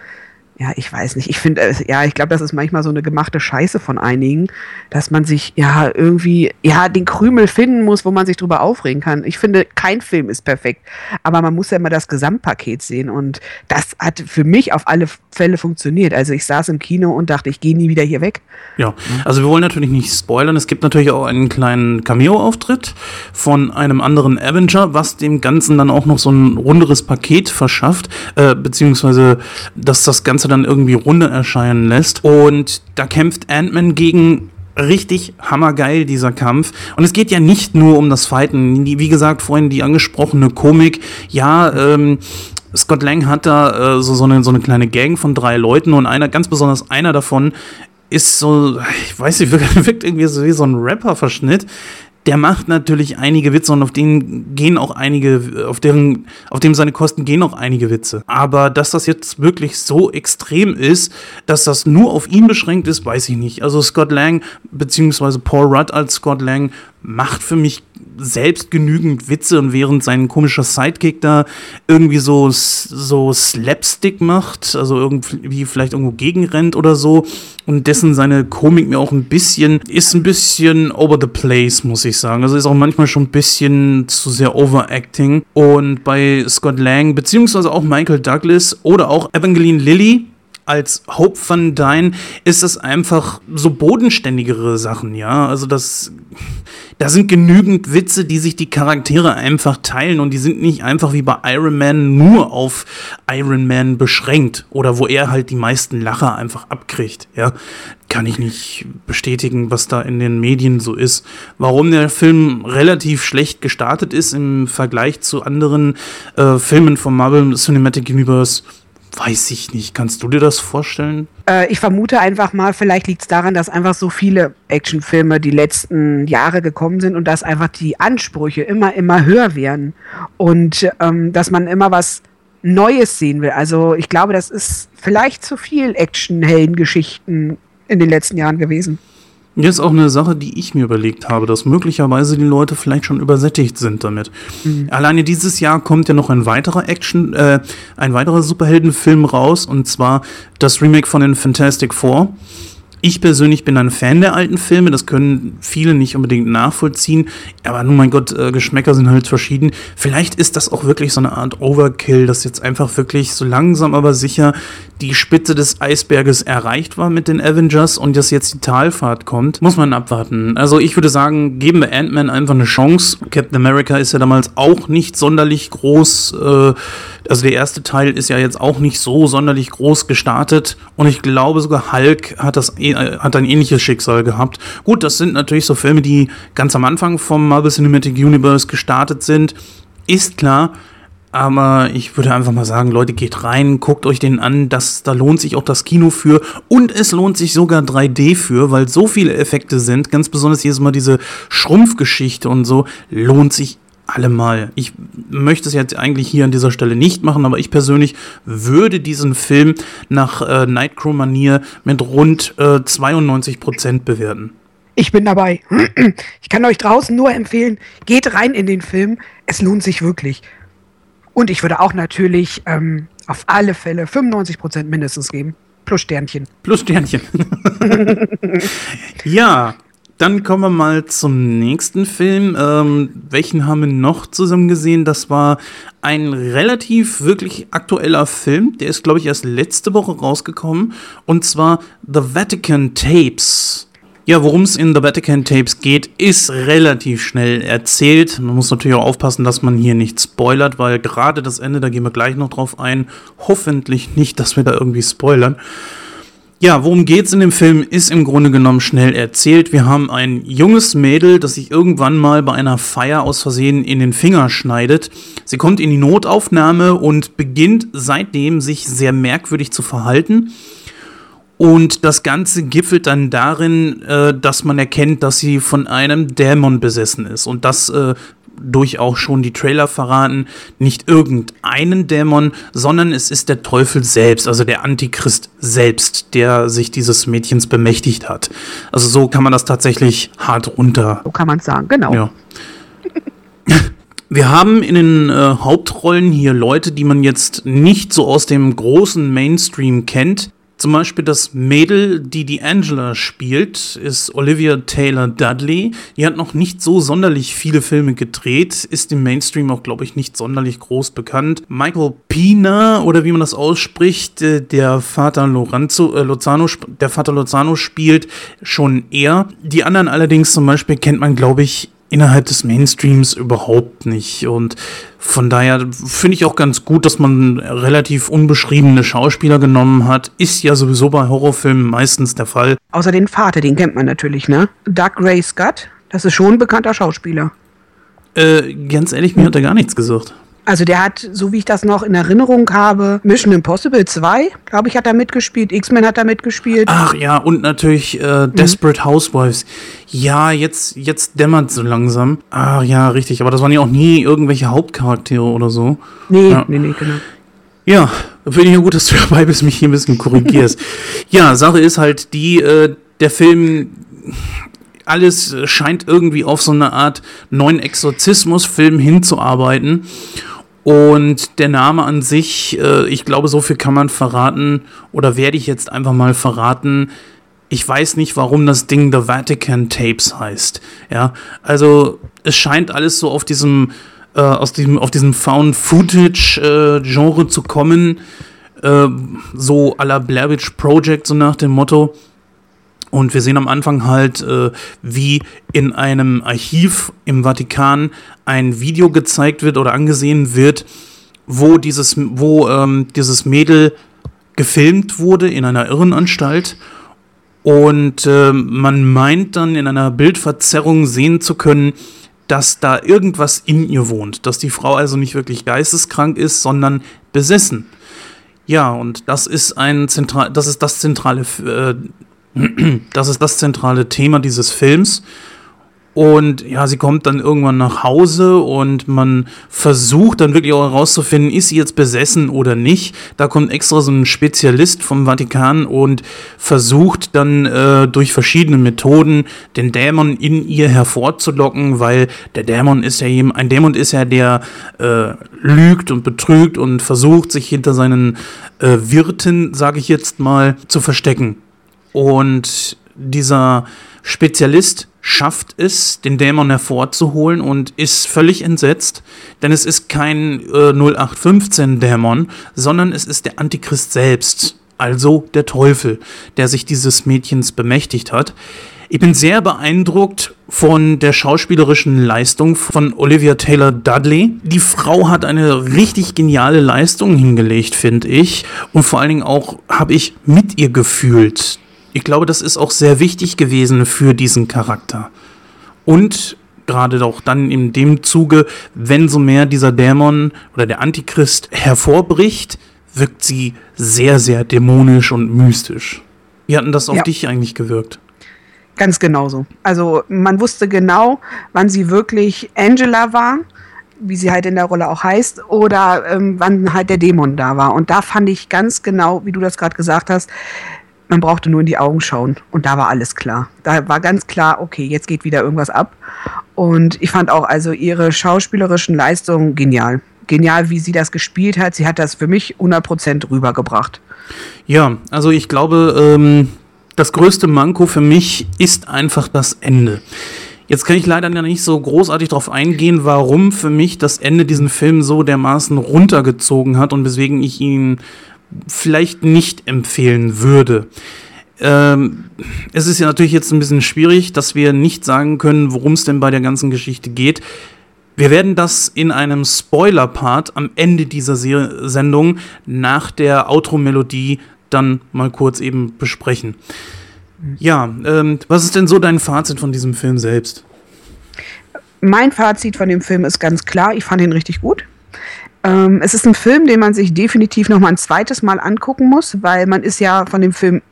Speaker 2: ja, ich weiß nicht. Ich finde, ja, ich glaube, das ist manchmal so eine gemachte Scheiße von einigen, dass man sich ja irgendwie, ja, den Krümel finden muss, wo man sich drüber aufregen kann. Ich finde, kein Film ist perfekt, aber man muss ja immer das Gesamtpaket sehen und das hat für mich auf alle Fälle funktioniert. Also ich saß im Kino und dachte, ich gehe nie wieder hier weg.
Speaker 1: Ja, also wir wollen natürlich nicht spoilern. Es gibt natürlich auch einen kleinen Cameo-Auftritt von einem anderen Avenger, was dem Ganzen dann auch noch so ein runderes Paket verschafft, äh, beziehungsweise, dass das Ganze dann irgendwie runde erscheinen lässt. Und da kämpft Ant-Man gegen richtig hammergeil, dieser Kampf. Und es geht ja nicht nur um das Fighten. Wie gesagt, vorhin die angesprochene Komik. Ja, ähm, Scott Lang hat da äh, so, so, eine, so eine kleine Gang von drei Leuten und einer, ganz besonders einer davon, ist so, ich weiß nicht, wirkt irgendwie so wie so ein Rapper-Verschnitt der macht natürlich einige Witze und auf denen gehen auch einige, auf deren, auf dem seine Kosten gehen auch einige Witze. Aber dass das jetzt wirklich so extrem ist, dass das nur auf ihn beschränkt ist, weiß ich nicht. Also Scott Lang, beziehungsweise Paul Rudd als Scott Lang, macht für mich selbst genügend Witze und während sein komischer Sidekick da irgendwie so, so Slapstick macht, also irgendwie vielleicht irgendwo gegenrennt oder so und dessen seine Komik mir auch ein bisschen, ist ein bisschen over the place, muss ich sagen. Also ist auch manchmal schon ein bisschen zu sehr overacting und bei Scott Lang, beziehungsweise auch Michael Douglas oder auch Evangeline Lilly, als Hope Van Dyne ist es einfach so bodenständigere Sachen, ja. Also das, da sind genügend Witze, die sich die Charaktere einfach teilen und die sind nicht einfach wie bei Iron Man nur auf Iron Man beschränkt oder wo er halt die meisten Lacher einfach abkriegt, ja. Kann ich nicht bestätigen, was da in den Medien so ist. Warum der Film relativ schlecht gestartet ist im Vergleich zu anderen äh, Filmen vom Marvel Cinematic Universe, Weiß ich nicht. Kannst du dir das vorstellen?
Speaker 2: Äh, ich vermute einfach mal, vielleicht liegt es daran, dass einfach so viele Actionfilme die letzten Jahre gekommen sind und dass einfach die Ansprüche immer, immer höher werden. Und ähm, dass man immer was Neues sehen will. Also ich glaube, das ist vielleicht zu viel Action-Helden-Geschichten in den letzten Jahren gewesen.
Speaker 1: Hier ist auch eine Sache, die ich mir überlegt habe, dass möglicherweise die Leute vielleicht schon übersättigt sind damit. Mhm. Alleine dieses Jahr kommt ja noch ein weiterer Action, äh, ein weiterer Superheldenfilm raus, und zwar das Remake von den Fantastic Four. Ich persönlich bin ein Fan der alten Filme, das können viele nicht unbedingt nachvollziehen, aber nun mein Gott, äh, Geschmäcker sind halt verschieden. Vielleicht ist das auch wirklich so eine Art Overkill, dass jetzt einfach wirklich so langsam aber sicher die Spitze des Eisberges erreicht war mit den Avengers und dass jetzt die Talfahrt kommt, muss man abwarten. Also ich würde sagen, geben wir Ant-Man einfach eine Chance. Captain America ist ja damals auch nicht sonderlich groß, äh, also der erste Teil ist ja jetzt auch nicht so sonderlich groß gestartet und ich glaube sogar Hulk hat das eh, hat ein ähnliches Schicksal gehabt. Gut, das sind natürlich so Filme, die ganz am Anfang vom Marvel Cinematic Universe gestartet sind. Ist klar, aber ich würde einfach mal sagen, Leute, geht rein, guckt euch den an. Das, da lohnt sich auch das Kino für. Und es lohnt sich sogar 3D für, weil so viele Effekte sind. Ganz besonders jedes Mal diese Schrumpfgeschichte und so. Lohnt sich allemal. Ich möchte es jetzt eigentlich hier an dieser Stelle nicht machen, aber ich persönlich würde diesen Film nach äh, Nightcrow-Manier mit rund äh, 92% bewerten.
Speaker 2: Ich bin dabei. Ich kann euch draußen nur empfehlen, geht rein in den Film. Es lohnt sich wirklich. Und ich würde auch natürlich ähm, auf alle Fälle 95% mindestens geben. Plus Sternchen.
Speaker 1: Plus Sternchen. ja, dann kommen wir mal zum nächsten Film. Ähm, welchen haben wir noch zusammen gesehen? Das war ein relativ wirklich aktueller Film. Der ist, glaube ich, erst letzte Woche rausgekommen. Und zwar The Vatican Tapes. Ja, worum es in The Vatican Tapes geht, ist relativ schnell erzählt. Man muss natürlich auch aufpassen, dass man hier nicht spoilert, weil gerade das Ende, da gehen wir gleich noch drauf ein. Hoffentlich nicht, dass wir da irgendwie spoilern. Ja, worum geht's in dem Film, ist im Grunde genommen schnell erzählt. Wir haben ein junges Mädel, das sich irgendwann mal bei einer Feier aus Versehen in den Finger schneidet. Sie kommt in die Notaufnahme und beginnt seitdem sich sehr merkwürdig zu verhalten. Und das Ganze gipfelt dann darin, äh, dass man erkennt, dass sie von einem Dämon besessen ist. Und das durch auch schon die Trailer verraten, nicht irgendeinen Dämon, sondern es ist der Teufel selbst, also der Antichrist selbst, der sich dieses Mädchens bemächtigt hat. Also so kann man das tatsächlich hart runter.
Speaker 2: So kann man es sagen, genau.
Speaker 1: Ja. Wir haben in den äh, Hauptrollen hier Leute, die man jetzt nicht so aus dem großen Mainstream kennt. Zum Beispiel das Mädel, die die Angela spielt, ist Olivia Taylor Dudley. Die hat noch nicht so sonderlich viele Filme gedreht, ist im Mainstream auch, glaube ich, nicht sonderlich groß bekannt. Michael Pina, oder wie man das ausspricht, äh, der Vater Lorenzo, äh, Lozano, der Vater Lozano spielt schon eher. Die anderen allerdings zum Beispiel kennt man, glaube ich, innerhalb des Mainstreams überhaupt nicht. Und von daher finde ich auch ganz gut, dass man relativ unbeschriebene Schauspieler genommen hat. Ist ja sowieso bei Horrorfilmen meistens der Fall.
Speaker 2: Außer den Vater, den kennt man natürlich, ne? Doug Ray Scott, das ist schon ein bekannter Schauspieler.
Speaker 1: Äh, ganz ehrlich, mir hat er gar nichts gesagt.
Speaker 2: Also der hat, so wie ich das noch in Erinnerung habe, Mission Impossible 2, glaube ich, hat er mitgespielt. X-Men hat er mitgespielt.
Speaker 1: Ach ja, und natürlich äh, Desperate mhm. Housewives. Ja, jetzt, jetzt dämmert so langsam. Ach ja, richtig. Aber das waren ja auch nie irgendwelche Hauptcharaktere oder so.
Speaker 2: Nee,
Speaker 1: ja.
Speaker 2: nee, nee, genau.
Speaker 1: Ja, finde ich ja gut, dass du dabei bist, mich hier ein bisschen korrigierst. ja, Sache ist halt die, äh, der Film alles scheint irgendwie auf so eine Art neuen Exorzismus-Film hinzuarbeiten. Und der Name an sich, äh, ich glaube, so viel kann man verraten oder werde ich jetzt einfach mal verraten. Ich weiß nicht, warum das Ding The Vatican Tapes heißt. Ja, also es scheint alles so auf diesem, äh, aus diesem, auf diesem Found Footage äh, Genre zu kommen. Äh, so à la Blair Witch Project, so nach dem Motto. Und wir sehen am Anfang halt, äh, wie in einem Archiv im Vatikan ein Video gezeigt wird oder angesehen wird, wo dieses, wo ähm, dieses Mädel gefilmt wurde in einer Irrenanstalt. Und äh, man meint dann in einer Bildverzerrung sehen zu können, dass da irgendwas in ihr wohnt, dass die Frau also nicht wirklich geisteskrank ist, sondern besessen. Ja, und das ist ein zentral, das ist das zentrale äh, das ist das zentrale Thema dieses Films. Und ja, sie kommt dann irgendwann nach Hause und man versucht dann wirklich auch herauszufinden, ist sie jetzt besessen oder nicht. Da kommt extra so ein Spezialist vom Vatikan und versucht dann äh, durch verschiedene Methoden den Dämon in ihr hervorzulocken, weil der Dämon ist ja jemand, ein Dämon ist ja der äh, lügt und betrügt und versucht sich hinter seinen äh, Wirten, sage ich jetzt mal, zu verstecken. Und dieser Spezialist schafft es, den Dämon hervorzuholen und ist völlig entsetzt, denn es ist kein äh, 0815-Dämon, sondern es ist der Antichrist selbst, also der Teufel, der sich dieses Mädchens bemächtigt hat. Ich bin sehr beeindruckt von der schauspielerischen Leistung von Olivia Taylor Dudley. Die Frau hat eine richtig geniale Leistung hingelegt, finde ich. Und vor allen Dingen auch habe ich mit ihr gefühlt ich glaube, das ist auch sehr wichtig gewesen für diesen Charakter. Und gerade auch dann in dem Zuge, wenn so mehr dieser Dämon oder der Antichrist hervorbricht, wirkt sie sehr, sehr dämonisch und mystisch. Wie hat denn das auf ja. dich eigentlich gewirkt?
Speaker 2: Ganz genauso. Also man wusste genau, wann sie wirklich Angela war, wie sie halt in der Rolle auch heißt, oder ähm, wann halt der Dämon da war. Und da fand ich ganz genau, wie du das gerade gesagt hast, man brauchte nur in die Augen schauen und da war alles klar. Da war ganz klar, okay, jetzt geht wieder irgendwas ab. Und ich fand auch also ihre schauspielerischen Leistungen genial. Genial, wie sie das gespielt hat. Sie hat das für mich 100% rübergebracht.
Speaker 1: Ja, also ich glaube, ähm, das größte Manko für mich ist einfach das Ende. Jetzt kann ich leider nicht so großartig darauf eingehen, warum für mich das Ende diesen Film so dermaßen runtergezogen hat und weswegen ich ihn vielleicht nicht empfehlen würde. Ähm, es ist ja natürlich jetzt ein bisschen schwierig, dass wir nicht sagen können, worum es denn bei der ganzen Geschichte geht. Wir werden das in einem Spoiler-Part am Ende dieser Se Sendung nach der Outro-Melodie dann mal kurz eben besprechen. Ja, ähm, was ist denn so dein Fazit von diesem Film selbst?
Speaker 2: Mein Fazit von dem Film ist ganz klar, ich fand ihn richtig gut. Ähm, es ist ein Film, den man sich definitiv noch mal ein zweites Mal angucken muss, weil man ist ja von dem Film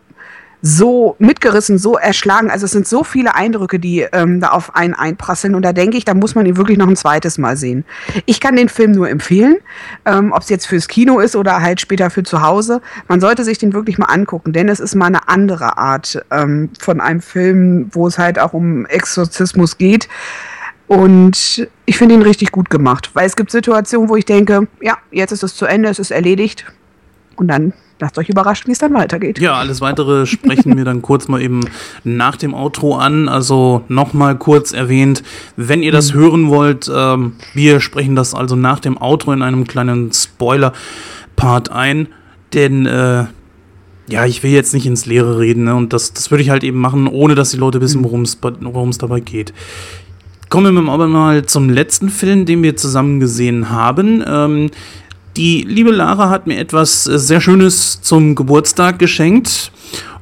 Speaker 2: so mitgerissen, so erschlagen. Also es sind so viele Eindrücke, die ähm, da auf einen einprasseln. Und da denke ich, da muss man ihn wirklich noch ein zweites Mal sehen. Ich kann den Film nur empfehlen, ähm, ob es jetzt fürs Kino ist oder halt später für zu Hause. Man sollte sich den wirklich mal angucken, denn es ist mal eine andere Art ähm, von einem Film, wo es halt auch um Exorzismus geht. Und ich finde ihn richtig gut gemacht, weil es gibt Situationen, wo ich denke, ja, jetzt ist es zu Ende, es ist erledigt. Und dann lasst euch überraschen, wie es dann weitergeht.
Speaker 1: Ja, alles weitere sprechen wir dann kurz mal eben nach dem Outro an. Also nochmal kurz erwähnt, wenn ihr das mhm. hören wollt, ähm, wir sprechen das also nach dem Outro in einem kleinen Spoiler-Part ein. Denn äh, ja, ich will jetzt nicht ins Leere reden, ne? Und das, das würde ich halt eben machen, ohne dass die Leute wissen, mhm. worum es dabei geht. Kommen wir aber mal zum letzten Film, den wir zusammen gesehen haben. Ähm, die liebe Lara hat mir etwas äh, sehr Schönes zum Geburtstag geschenkt.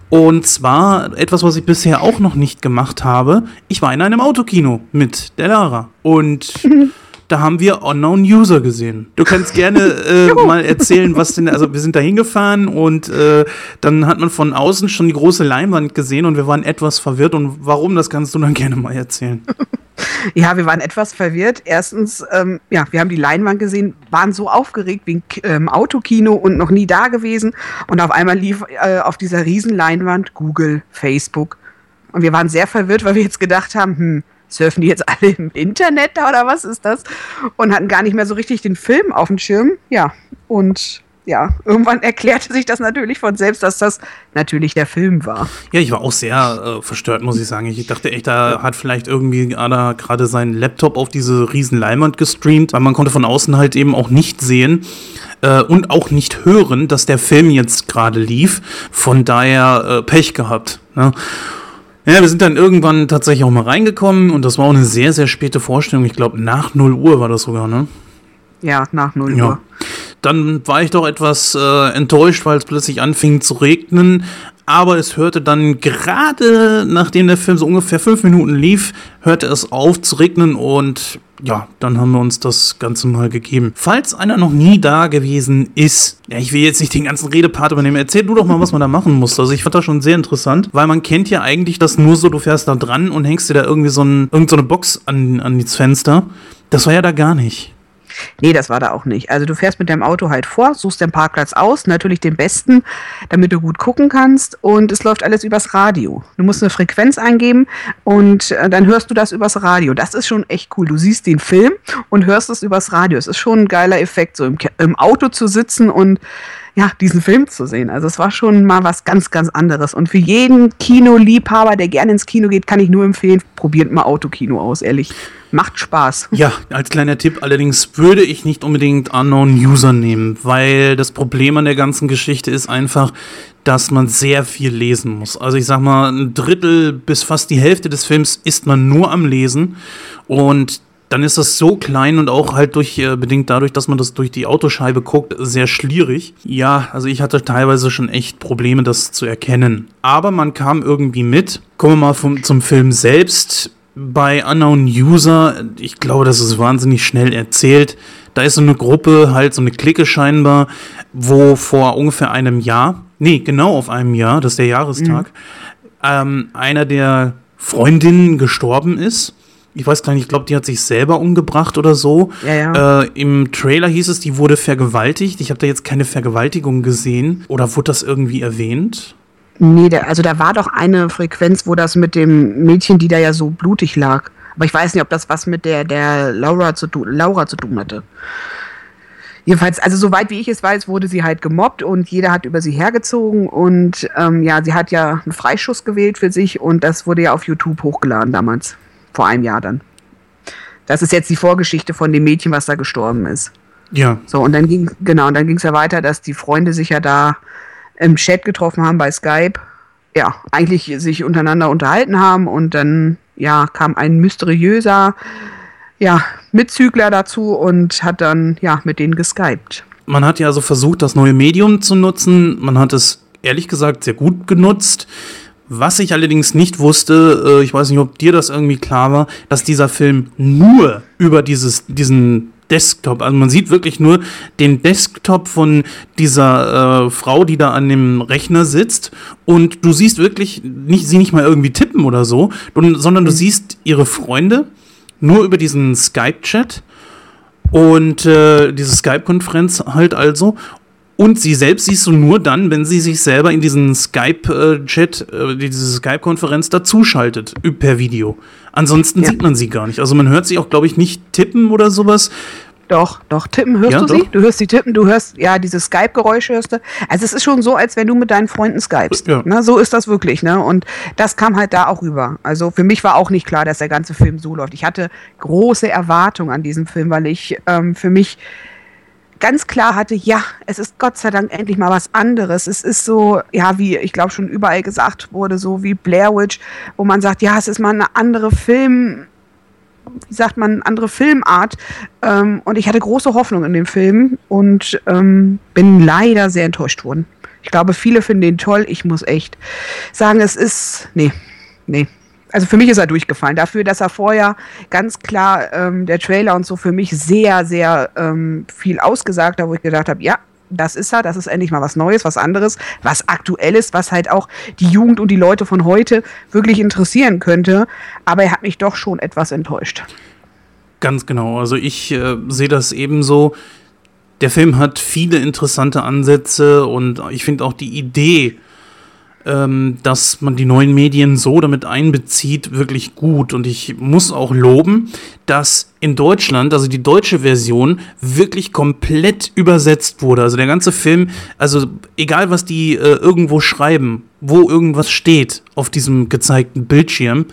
Speaker 1: Und zwar etwas, was ich bisher auch noch nicht gemacht habe. Ich war in einem Autokino mit der Lara. Und da haben wir Unknown User gesehen. Du kannst gerne äh, mal erzählen, was denn, also wir sind da hingefahren und äh, dann hat man von außen schon die große Leinwand gesehen und wir waren etwas verwirrt. Und warum, das kannst du dann gerne mal erzählen.
Speaker 2: Ja, wir waren etwas verwirrt. Erstens, ähm, ja, wir haben die Leinwand gesehen, waren so aufgeregt wegen ähm, Autokino und noch nie da gewesen. Und auf einmal lief äh, auf dieser Riesenleinwand Google, Facebook. Und wir waren sehr verwirrt, weil wir jetzt gedacht haben, hm, surfen die jetzt alle im Internet da oder was ist das? Und hatten gar nicht mehr so richtig den Film auf dem Schirm. Ja, und ja, irgendwann erklärte sich das natürlich von selbst, dass das natürlich der Film war.
Speaker 1: Ja, ich war auch sehr äh, verstört, muss ich sagen. Ich dachte echt, da hat vielleicht irgendwie gerade seinen Laptop auf diese riesen Leinwand gestreamt, weil man konnte von außen halt eben auch nicht sehen äh, und auch nicht hören, dass der Film jetzt gerade lief. Von daher äh, Pech gehabt. Ne? Ja, wir sind dann irgendwann tatsächlich auch mal reingekommen und das war auch eine sehr, sehr späte Vorstellung. Ich glaube, nach 0 Uhr war das sogar, ne?
Speaker 2: Ja, nach 0 ja.
Speaker 1: Dann war ich doch etwas äh, enttäuscht, weil es plötzlich anfing zu regnen. Aber es hörte dann gerade, nachdem der Film so ungefähr fünf Minuten lief, hörte es auf zu regnen und ja, dann haben wir uns das Ganze mal gegeben. Falls einer noch nie da gewesen ist, ja, ich will jetzt nicht den ganzen Redepart übernehmen, erzähl du doch mal, was man da machen muss. Also ich fand das schon sehr interessant, weil man kennt ja eigentlich das nur so, du fährst da dran und hängst dir da irgendwie so, ein, irgend so eine Box an, an das Fenster. Das war ja da gar nicht.
Speaker 2: Nee, das war da auch nicht. Also du fährst mit deinem Auto halt vor, suchst den Parkplatz aus, natürlich den besten, damit du gut gucken kannst und es läuft alles übers Radio. Du musst eine Frequenz eingeben und äh, dann hörst du das übers Radio. Das ist schon echt cool. Du siehst den Film und hörst es übers Radio. Es ist schon ein geiler Effekt, so im, im Auto zu sitzen und ja, diesen Film zu sehen. Also es war schon mal was ganz, ganz anderes. Und für jeden Kinoliebhaber, der gerne ins Kino geht, kann ich nur empfehlen, probiert mal Autokino aus, ehrlich. Macht Spaß.
Speaker 1: Ja, als kleiner Tipp allerdings würde ich nicht unbedingt Unknown User nehmen, weil das Problem an der ganzen Geschichte ist einfach, dass man sehr viel lesen muss. Also ich sag mal, ein Drittel bis fast die Hälfte des Films ist man nur am Lesen und dann ist das so klein und auch halt durch, äh, bedingt dadurch, dass man das durch die Autoscheibe guckt, sehr schwierig. Ja, also ich hatte teilweise schon echt Probleme, das zu erkennen. Aber man kam irgendwie mit. Kommen wir mal vom, zum Film selbst. Bei Unknown User, ich glaube, das ist wahnsinnig schnell erzählt. Da ist so eine Gruppe, halt so eine Clique scheinbar, wo vor ungefähr einem Jahr, nee, genau auf einem Jahr, das ist der Jahrestag, mhm. ähm, einer der Freundinnen gestorben ist ich weiß gar nicht, ich glaube, die hat sich selber umgebracht oder so.
Speaker 2: Ja, ja.
Speaker 1: Äh, Im Trailer hieß es, die wurde vergewaltigt. Ich habe da jetzt keine Vergewaltigung gesehen. Oder wurde das irgendwie erwähnt?
Speaker 2: Nee, der, also da war doch eine Frequenz, wo das mit dem Mädchen, die da ja so blutig lag. Aber ich weiß nicht, ob das was mit der, der Laura, zu tun, Laura zu tun hatte. Jedenfalls, also soweit wie ich es weiß, wurde sie halt gemobbt und jeder hat über sie hergezogen und ähm, ja, sie hat ja einen Freischuss gewählt für sich und das wurde ja auf YouTube hochgeladen damals vor einem Jahr dann. Das ist jetzt die Vorgeschichte von dem Mädchen, was da gestorben ist.
Speaker 1: Ja.
Speaker 2: So, und dann ging, genau, und dann ging es ja weiter, dass die Freunde sich ja da im Chat getroffen haben bei Skype. Ja, eigentlich sich untereinander unterhalten haben und dann, ja, kam ein mysteriöser, ja, Mitzügler dazu und hat dann, ja, mit denen geskypt.
Speaker 1: Man hat ja also versucht, das neue Medium zu nutzen. Man hat es ehrlich gesagt sehr gut genutzt. Was ich allerdings nicht wusste, äh, ich weiß nicht, ob dir das irgendwie klar war, dass dieser Film nur über dieses, diesen Desktop. Also man sieht wirklich nur den Desktop von dieser äh, Frau, die da an dem Rechner sitzt. Und du siehst wirklich nicht, sie nicht mal irgendwie tippen oder so, sondern du mhm. siehst ihre Freunde nur über diesen Skype-Chat und äh, diese Skype-Konferenz halt also. Und sie selbst siehst du nur dann, wenn sie sich selber in diesen Skype-Chat, äh, diese Skype-Konferenz dazuschaltet, per Video. Ansonsten ja. sieht man sie gar nicht. Also man hört sie auch, glaube ich, nicht tippen oder sowas.
Speaker 2: Doch, doch, tippen hörst ja, du doch. sie? Du hörst sie tippen, du hörst, ja, diese Skype-Geräusche hörst du. Also es ist schon so, als wenn du mit deinen Freunden skypst. Ja. Ne? So ist das wirklich, ne? Und das kam halt da auch rüber. Also für mich war auch nicht klar, dass der ganze Film so läuft. Ich hatte große Erwartungen an diesem Film, weil ich ähm, für mich ganz klar hatte, ja, es ist Gott sei Dank endlich mal was anderes. Es ist so, ja, wie ich glaube schon überall gesagt wurde, so wie Blair Witch, wo man sagt, ja, es ist mal eine andere Film, wie sagt man, andere Filmart. Ähm, und ich hatte große Hoffnung in dem Film und ähm, bin leider sehr enttäuscht worden. Ich glaube, viele finden den toll. Ich muss echt sagen, es ist, nee, nee, also für mich ist er durchgefallen. Dafür, dass er vorher ganz klar ähm, der Trailer und so für mich sehr, sehr ähm, viel ausgesagt hat, wo ich gedacht habe, ja, das ist er, das ist endlich mal was Neues, was anderes, was aktuelles, was halt auch die Jugend und die Leute von heute wirklich interessieren könnte. Aber er hat mich doch schon etwas enttäuscht.
Speaker 1: Ganz genau. Also ich äh, sehe das ebenso. Der Film hat viele interessante Ansätze und ich finde auch die Idee, ähm, dass man die neuen Medien so damit einbezieht, wirklich gut. Und ich muss auch loben, dass in Deutschland, also die deutsche Version, wirklich komplett übersetzt wurde. Also der ganze Film, also egal was die äh, irgendwo schreiben, wo irgendwas steht auf diesem gezeigten Bildschirm,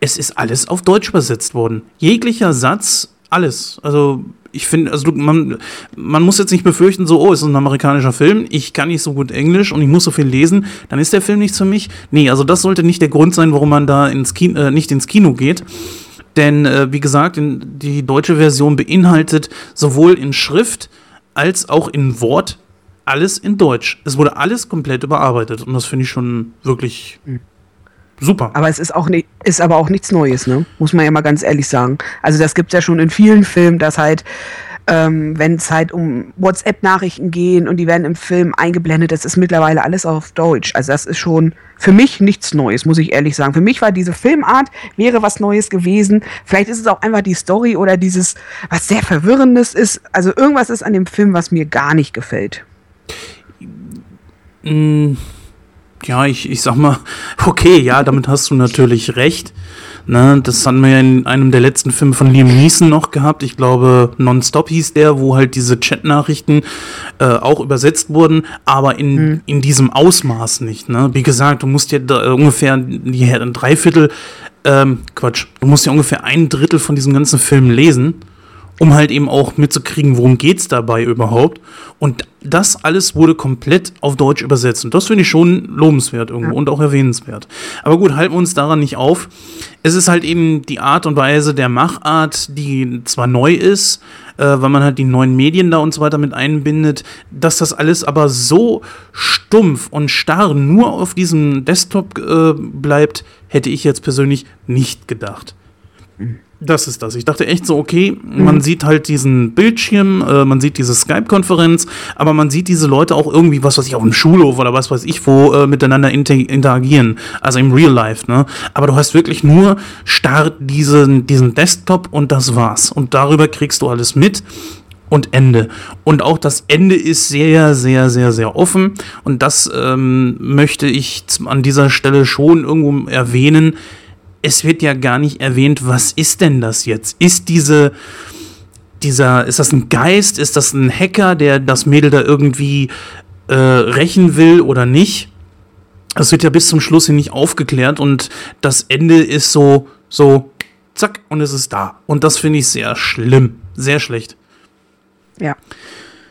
Speaker 1: es ist alles auf Deutsch übersetzt worden. Jeglicher Satz, alles. Also ich finde, also man, man muss jetzt nicht befürchten, so, oh, es ist ein amerikanischer Film, ich kann nicht so gut Englisch und ich muss so viel lesen, dann ist der Film nichts für mich. Nee, also das sollte nicht der Grund sein, warum man da ins Kino, äh, nicht ins Kino geht. Denn, äh, wie gesagt, in, die deutsche Version beinhaltet sowohl in Schrift als auch in Wort alles in Deutsch. Es wurde alles komplett überarbeitet und das finde ich schon wirklich mhm. Super.
Speaker 2: Aber es ist auch nicht, ist aber auch nichts Neues, ne? Muss man ja mal ganz ehrlich sagen. Also das gibt es ja schon in vielen Filmen, dass halt, ähm, wenn es halt um WhatsApp-Nachrichten gehen und die werden im Film eingeblendet, das ist mittlerweile alles auf Deutsch. Also das ist schon für mich nichts Neues, muss ich ehrlich sagen. Für mich war diese Filmart, wäre was Neues gewesen. Vielleicht ist es auch einfach die Story oder dieses, was sehr Verwirrendes ist. Also irgendwas ist an dem Film, was mir gar nicht gefällt.
Speaker 1: Mm ja, ich, ich sag mal, okay, ja, damit hast du natürlich recht. Ne, das hatten wir ja in einem der letzten Filme von Liam Neeson noch gehabt. Ich glaube, Nonstop hieß der, wo halt diese Chat-Nachrichten äh, auch übersetzt wurden, aber in, mhm. in diesem Ausmaß nicht. Ne? Wie gesagt, du musst ja da ungefähr die, ein Dreiviertel, ähm, Quatsch, du musst ja ungefähr ein Drittel von diesem ganzen Film lesen um halt eben auch mitzukriegen, worum geht's dabei überhaupt. Und das alles wurde komplett auf Deutsch übersetzt. Und das finde ich schon lobenswert irgendwo ja. und auch erwähnenswert. Aber gut, halten wir uns daran nicht auf. Es ist halt eben die Art und Weise der Machart, die zwar neu ist, äh, weil man halt die neuen Medien da und so weiter mit einbindet, dass das alles aber so stumpf und starr nur auf diesem Desktop äh, bleibt, hätte ich jetzt persönlich nicht gedacht. Mhm. Das ist das. Ich dachte echt so, okay, mhm. man sieht halt diesen Bildschirm, äh, man sieht diese Skype-Konferenz, aber man sieht diese Leute auch irgendwie, was weiß ich, auf dem Schulhof oder was weiß ich, wo äh, miteinander inter interagieren. Also im Real Life, ne? Aber du hast wirklich nur Start diesen, diesen Desktop und das war's. Und darüber kriegst du alles mit und Ende. Und auch das Ende ist sehr, sehr, sehr, sehr offen. Und das ähm, möchte ich an dieser Stelle schon irgendwo erwähnen es wird ja gar nicht erwähnt, was ist denn das jetzt? Ist diese, dieser, ist das ein Geist? Ist das ein Hacker, der das Mädel da irgendwie äh, rächen will oder nicht? Das wird ja bis zum Schluss hin nicht aufgeklärt und das Ende ist so, so, zack, und es ist da. Und das finde ich sehr schlimm, sehr schlecht.
Speaker 2: Ja.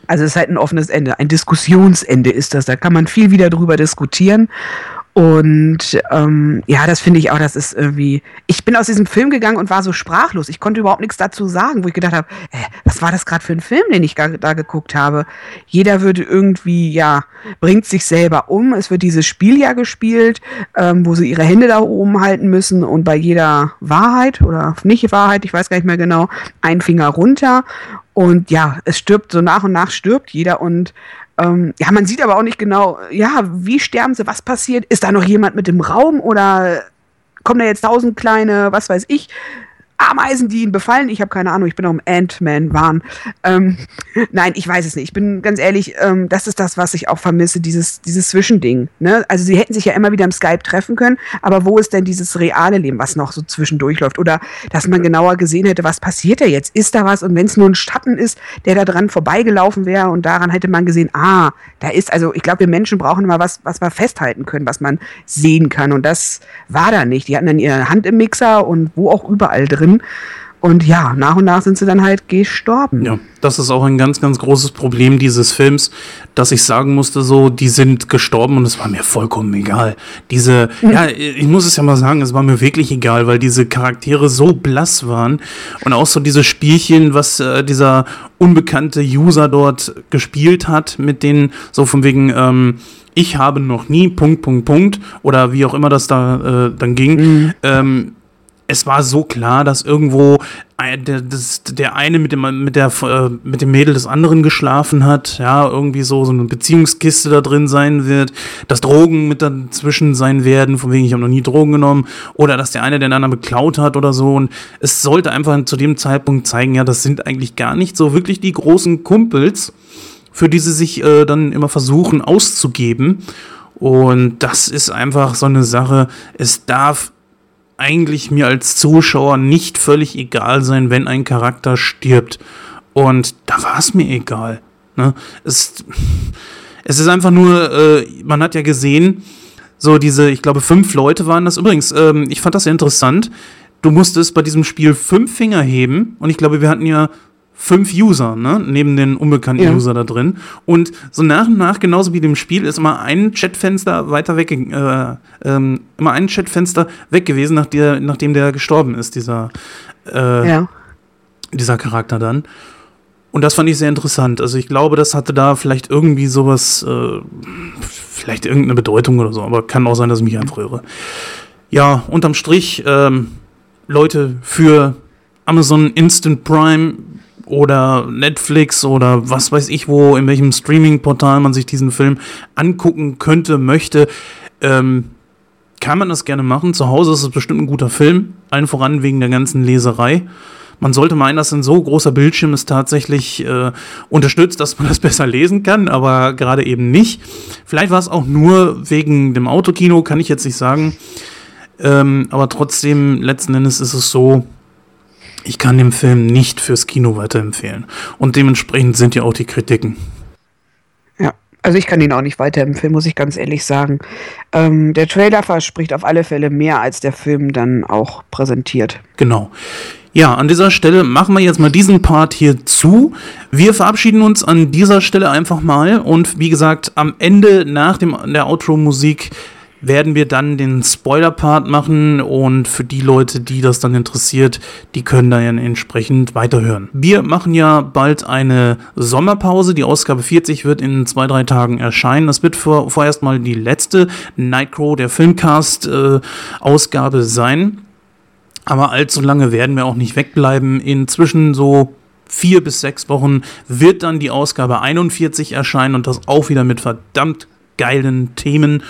Speaker 2: Also es ist halt ein offenes Ende, ein Diskussionsende ist das. Da kann man viel wieder drüber diskutieren. Und ähm, ja, das finde ich auch, das ist irgendwie. Ich bin aus diesem Film gegangen und war so sprachlos. Ich konnte überhaupt nichts dazu sagen, wo ich gedacht habe, äh, was war das gerade für ein Film, den ich da, geguckt habe? Jeder würde irgendwie, ja, bringt sich selber um. Es wird dieses Spiel ja gespielt, ähm, wo sie ihre Hände da oben halten müssen und bei jeder Wahrheit oder nicht Wahrheit, ich weiß gar nicht mehr genau, ein Finger runter. Und ja, es stirbt so nach und nach stirbt jeder und ähm, ja, man sieht aber auch nicht genau, ja, wie sterben sie, was passiert, ist da noch jemand mit im Raum oder kommen da jetzt tausend kleine, was weiß ich, Ameisen, die ihn befallen. Ich habe keine Ahnung, ich bin auch im Ant-Man-Wahn. Ähm, nein, ich weiß es nicht. Ich bin ganz ehrlich, ähm, das ist das, was ich auch vermisse, dieses, dieses Zwischending. Ne? Also sie hätten sich ja immer wieder im Skype treffen können, aber wo ist denn dieses reale Leben, was noch so zwischendurch läuft? Oder dass man genauer gesehen hätte, was passiert da jetzt? Ist da was? Und wenn es nur ein Schatten ist, der da dran vorbeigelaufen wäre und daran hätte man gesehen, ah, da ist, also ich glaube, wir Menschen brauchen immer was, was wir festhalten können, was man sehen kann. Und das war da nicht. Die hatten dann ihre Hand im Mixer und wo auch überall drin drin. Und ja, nach und nach sind sie dann halt gestorben.
Speaker 1: Ja, das ist auch ein ganz, ganz großes Problem dieses Films, dass ich sagen musste, so, die sind gestorben und es war mir vollkommen egal. Diese, mhm. ja, ich muss es ja mal sagen, es war mir wirklich egal, weil diese Charaktere so blass waren und auch so diese Spielchen, was äh, dieser unbekannte User dort gespielt hat, mit denen, so von wegen, ähm, ich habe noch nie, Punkt, Punkt, Punkt, oder wie auch immer das da äh, dann ging, mhm. ähm, es war so klar, dass irgendwo der, das, der eine mit dem, mit, der, äh, mit dem Mädel des anderen geschlafen hat, ja, irgendwie so, so eine Beziehungskiste da drin sein wird, dass Drogen mit dazwischen sein werden, von wegen ich habe noch nie Drogen genommen, oder dass der eine den anderen beklaut hat oder so. Und es sollte einfach zu dem Zeitpunkt zeigen, ja, das sind eigentlich gar nicht so wirklich die großen Kumpels, für die sie sich äh, dann immer versuchen auszugeben. Und das ist einfach so eine Sache. Es darf eigentlich mir als Zuschauer nicht völlig egal sein, wenn ein Charakter stirbt. Und da war es mir egal. Ne? Es, es ist einfach nur, äh, man hat ja gesehen, so diese, ich glaube, fünf Leute waren das. Übrigens, ähm, ich fand das sehr interessant. Du musstest bei diesem Spiel fünf Finger heben und ich glaube, wir hatten ja fünf User, ne, neben den unbekannten ja. User da drin. Und so nach und nach, genauso wie dem Spiel, ist immer ein Chatfenster weiter weg, äh, ähm, immer ein Chatfenster weg gewesen, nach der, nachdem der gestorben ist, dieser, äh, ja. dieser Charakter dann. Und das fand ich sehr interessant. Also ich glaube, das hatte da vielleicht irgendwie sowas, äh, vielleicht irgendeine Bedeutung oder so, aber kann auch sein, dass ich mich einfach irre. Ja, unterm Strich, ähm, Leute, für Amazon Instant Prime oder Netflix oder was weiß ich wo, in welchem Streaming-Portal man sich diesen Film angucken könnte, möchte, ähm, kann man das gerne machen. Zu Hause ist es bestimmt ein guter Film, allen voran wegen der ganzen Leserei. Man sollte meinen, dass ein so großer Bildschirm es tatsächlich äh, unterstützt, dass man das besser lesen kann, aber gerade eben nicht. Vielleicht war es auch nur wegen dem Autokino, kann ich jetzt nicht sagen. Ähm, aber trotzdem, letzten Endes ist es so, ich kann den Film nicht fürs Kino weiterempfehlen. Und dementsprechend sind ja auch die Kritiken.
Speaker 2: Ja, also ich kann ihn auch nicht weiterempfehlen, muss ich ganz ehrlich sagen. Ähm, der Trailer verspricht auf alle Fälle mehr, als der Film dann auch präsentiert.
Speaker 1: Genau. Ja, an dieser Stelle machen wir jetzt mal diesen Part hier zu. Wir verabschieden uns an dieser Stelle einfach mal und wie gesagt, am Ende nach dem, der Outro-Musik werden wir dann den Spoiler-Part machen und für die Leute, die das dann interessiert, die können dann entsprechend weiterhören. Wir machen ja bald eine Sommerpause. Die Ausgabe 40 wird in zwei, drei Tagen erscheinen. Das wird vor, vorerst mal die letzte Nightcrow, der Filmcast-Ausgabe äh, sein. Aber allzu lange werden wir auch nicht wegbleiben. Inzwischen so vier bis sechs Wochen wird dann die Ausgabe 41 erscheinen und das auch wieder mit verdammt geilen Themen.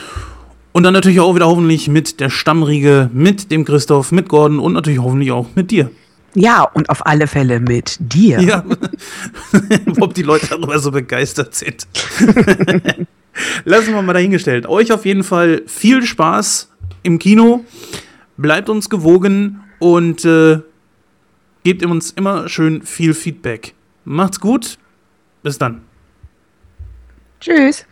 Speaker 1: Und dann natürlich auch wieder hoffentlich mit der Stammriege, mit dem Christoph, mit Gordon und natürlich hoffentlich auch mit dir.
Speaker 2: Ja, und auf alle Fälle mit dir. Ja,
Speaker 1: ob die Leute darüber so begeistert sind. Lassen wir mal dahingestellt. Euch auf jeden Fall viel Spaß im Kino. Bleibt uns gewogen und äh, gebt uns immer schön viel Feedback. Macht's gut. Bis dann.
Speaker 2: Tschüss.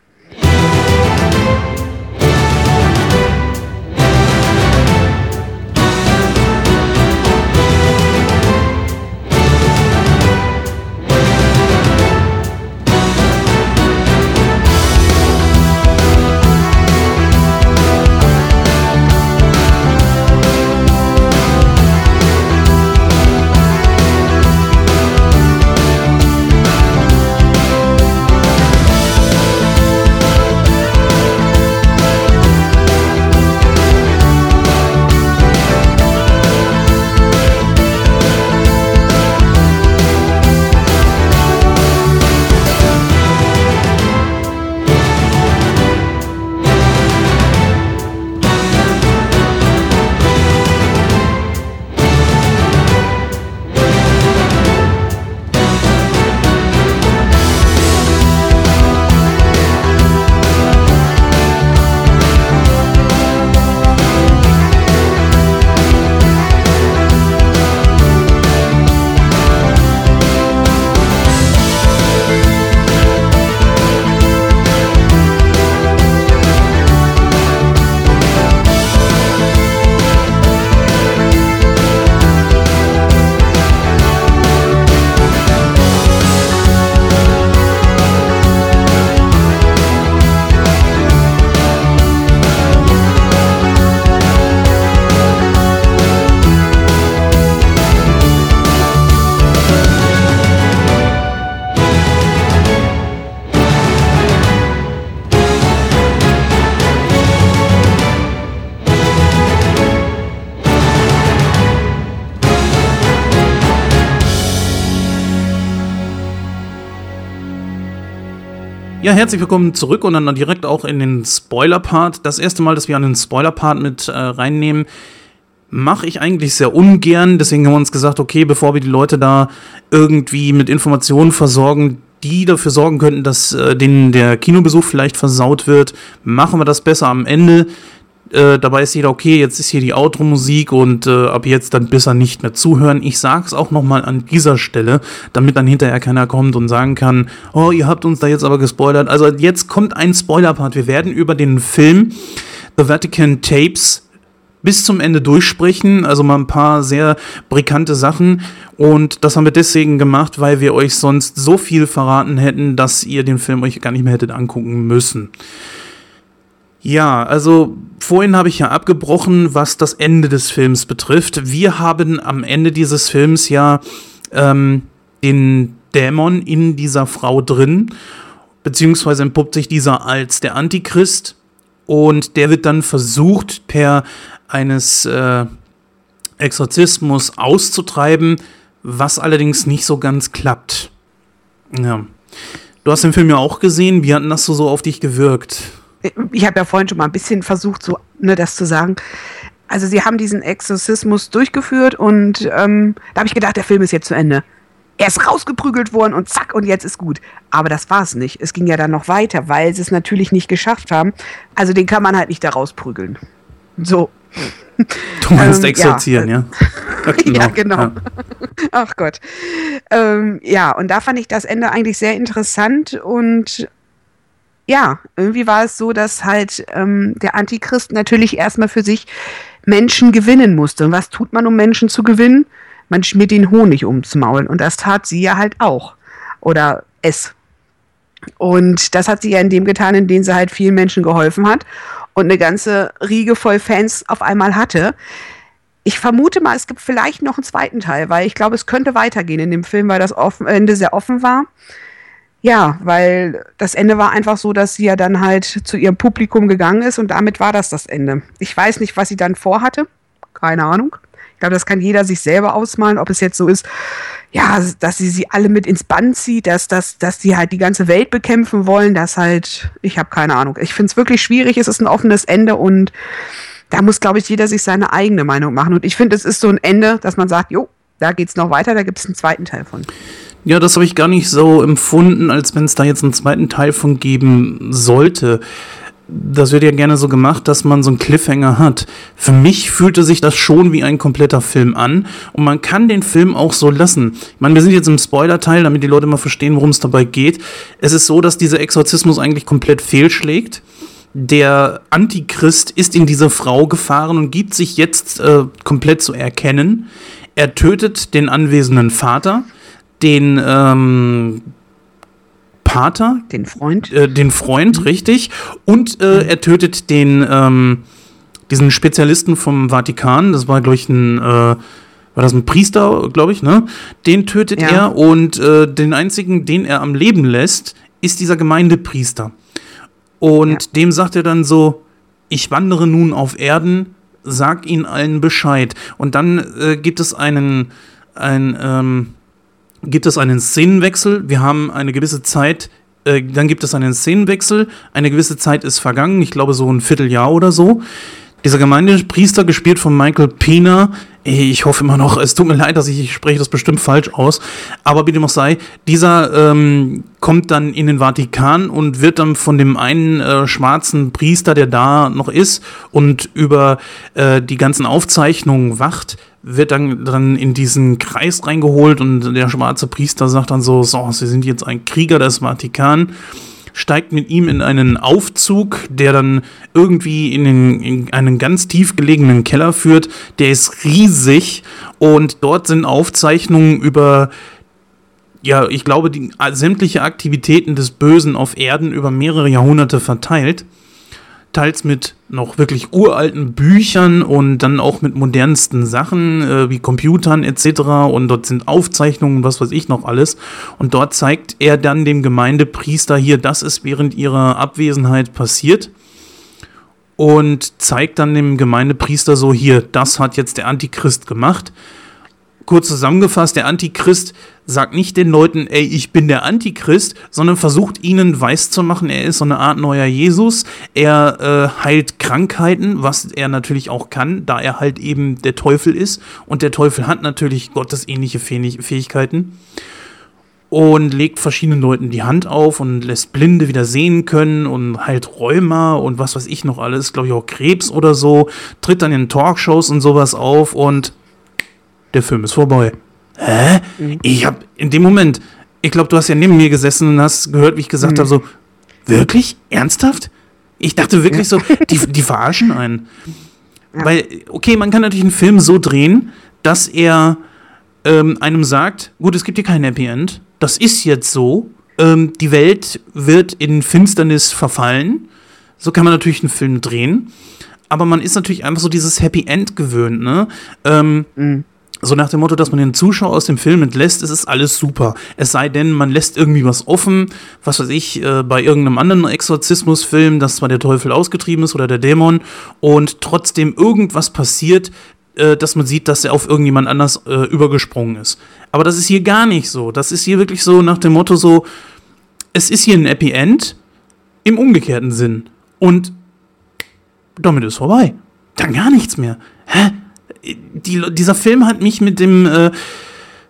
Speaker 1: Herzlich willkommen zurück und dann direkt auch in den Spoiler-Part. Das erste Mal, dass wir einen Spoiler-Part mit äh, reinnehmen, mache ich eigentlich sehr ungern. Deswegen haben wir uns gesagt, okay, bevor wir die Leute da irgendwie mit Informationen versorgen, die dafür sorgen könnten, dass äh, denen der Kinobesuch vielleicht versaut wird, machen wir das besser am Ende. Äh, dabei ist jeder okay, jetzt ist hier die Outro-Musik und äh, ab jetzt dann besser nicht mehr zuhören. Ich sag's auch nochmal an dieser Stelle, damit dann hinterher keiner kommt und sagen kann, oh, ihr habt uns da jetzt aber gespoilert. Also jetzt kommt ein Spoiler-Part. Wir werden über den Film The Vatican Tapes bis zum Ende durchsprechen, also mal ein paar sehr brisante Sachen. Und das haben wir deswegen gemacht, weil wir euch sonst so viel verraten hätten, dass ihr den Film euch gar nicht mehr hättet angucken müssen. Ja, also vorhin habe ich ja abgebrochen, was das Ende des Films betrifft. Wir haben am Ende dieses Films ja ähm, den Dämon in dieser Frau drin, beziehungsweise entpuppt sich dieser als der Antichrist und der wird dann versucht, per eines äh, Exorzismus auszutreiben, was allerdings nicht so ganz klappt. Ja. Du hast den Film ja auch gesehen. Wie hat das so, so auf dich gewirkt?
Speaker 2: Ich habe ja vorhin schon mal ein bisschen versucht, so ne, das zu sagen. Also sie haben diesen Exorzismus durchgeführt und ähm, da habe ich gedacht, der Film ist jetzt zu Ende. Er ist rausgeprügelt worden und zack, und jetzt ist gut. Aber das war es nicht. Es ging ja dann noch weiter, weil sie es natürlich nicht geschafft haben. Also den kann man halt nicht da rausprügeln. So.
Speaker 1: Du meinst ähm, exorzieren, ja.
Speaker 2: Ja, genau. ja, genau. Ja. Ach Gott. Ähm, ja, und da fand ich das Ende eigentlich sehr interessant und ja, irgendwie war es so, dass halt ähm, der Antichrist natürlich erstmal für sich Menschen gewinnen musste. Und was tut man, um Menschen zu gewinnen? Man schmiert den Honig ums Maul. Und das tat sie ja halt auch. Oder es. Und das hat sie ja in dem getan, in dem sie halt vielen Menschen geholfen hat und eine ganze Riege voll Fans auf einmal hatte. Ich vermute mal, es gibt vielleicht noch einen zweiten Teil, weil ich glaube, es könnte weitergehen in dem Film, weil das Ende sehr offen war. Ja, weil das Ende war einfach so, dass sie ja dann halt zu ihrem Publikum gegangen ist und damit war das das Ende. Ich weiß nicht, was sie dann vorhatte. Keine Ahnung. Ich glaube, das kann jeder sich selber ausmalen, ob es jetzt so ist, ja, dass sie sie alle mit ins Band zieht, dass, dass, dass sie halt die ganze Welt bekämpfen wollen, dass halt, ich habe keine Ahnung. Ich finde es wirklich schwierig, es ist ein offenes Ende und da muss, glaube ich, jeder sich seine eigene Meinung machen. Und ich finde, es ist so ein Ende, dass man sagt, jo, da geht's noch weiter, da gibt es einen zweiten Teil von.
Speaker 1: Ja, das habe ich gar nicht so empfunden, als wenn es da jetzt einen zweiten Teil von geben sollte. Das wird ja gerne so gemacht, dass man so einen Cliffhanger hat. Für mich fühlte sich das schon wie ein kompletter Film an und man kann den Film auch so lassen. Ich meine, wir sind jetzt im Spoiler-Teil, damit die Leute mal verstehen, worum es dabei geht. Es ist so, dass dieser Exorzismus eigentlich komplett fehlschlägt. Der Antichrist ist in diese Frau gefahren und gibt sich jetzt äh, komplett zu erkennen. Er tötet den anwesenden Vater den ähm, Pater.
Speaker 2: Den Freund.
Speaker 1: Äh, den Freund, mhm. richtig. Und äh, er tötet den, ähm, diesen Spezialisten vom Vatikan. Das war, glaube ich, ein, äh, war das ein Priester, glaube ich, ne? Den tötet ja. er und äh, den einzigen, den er am Leben lässt, ist dieser Gemeindepriester. Und ja. dem sagt er dann so, ich wandere nun auf Erden, sag ihnen allen Bescheid. Und dann äh, gibt es einen, ein, ähm, gibt es einen Szenenwechsel. Wir haben eine gewisse Zeit, äh, dann gibt es einen Szenenwechsel. Eine gewisse Zeit ist vergangen, ich glaube so ein Vierteljahr oder so. Dieser Gemeindepriester, gespielt von Michael Pena, ich hoffe immer noch, es tut mir leid, dass ich, ich spreche das bestimmt falsch aus, aber wie dem auch sei, dieser ähm, kommt dann in den Vatikan und wird dann von dem einen äh, schwarzen Priester, der da noch ist und über äh, die ganzen Aufzeichnungen wacht, wird dann, dann in diesen Kreis reingeholt und der schwarze Priester sagt dann so, so, Sie sind jetzt ein Krieger des Vatikan, steigt mit ihm in einen Aufzug, der dann irgendwie in, den, in einen ganz tief gelegenen Keller führt. Der ist riesig und dort sind Aufzeichnungen über ja, ich glaube, die sämtliche Aktivitäten des Bösen auf Erden über mehrere Jahrhunderte verteilt teils mit noch wirklich uralten Büchern und dann auch mit modernsten Sachen äh, wie Computern etc. Und dort sind Aufzeichnungen, was weiß ich noch alles. Und dort zeigt er dann dem Gemeindepriester hier, das ist während ihrer Abwesenheit passiert. Und zeigt dann dem Gemeindepriester so hier, das hat jetzt der Antichrist gemacht. Kurz zusammengefasst, der Antichrist sagt nicht den Leuten, ey, ich bin der Antichrist, sondern versucht ihnen weiszumachen, er ist so eine Art neuer Jesus. Er äh, heilt Krankheiten, was er natürlich auch kann, da er halt eben der Teufel ist. Und der Teufel hat natürlich gottesähnliche Fähigkeiten. Und legt verschiedenen Leuten die Hand auf und lässt Blinde wieder sehen können und heilt Rheuma und was weiß ich noch alles, glaube ich auch Krebs oder so, tritt dann in Talkshows und sowas auf und der Film ist vorbei. Hä? Mhm. Ich habe in dem Moment, ich glaube, du hast ja neben mir gesessen und hast gehört, wie ich gesagt mhm. habe, so, wirklich? Ernsthaft? Ich dachte wirklich ja. so, die, die verarschen einen. Ja. Weil, okay, man kann natürlich einen Film so drehen, dass er ähm, einem sagt, gut, es gibt hier kein Happy End, das ist jetzt so, ähm, die Welt wird in Finsternis verfallen. So kann man natürlich einen Film drehen. Aber man ist natürlich einfach so dieses Happy End gewöhnt, ne? Ähm, mhm so nach dem Motto, dass man den Zuschauer aus dem Film entlässt, ist es alles super. Es sei denn, man lässt irgendwie was offen, was weiß ich, äh, bei irgendeinem anderen Exorzismusfilm, dass zwar der Teufel ausgetrieben ist oder der Dämon und trotzdem irgendwas passiert, äh, dass man sieht, dass er auf irgendjemand anders äh, übergesprungen ist. Aber das ist hier gar nicht so. Das ist hier wirklich so nach dem Motto so, es ist hier ein Happy End im umgekehrten Sinn. Und damit ist vorbei. Dann gar nichts mehr. Hä? Die, dieser Film hat mich mit dem, äh,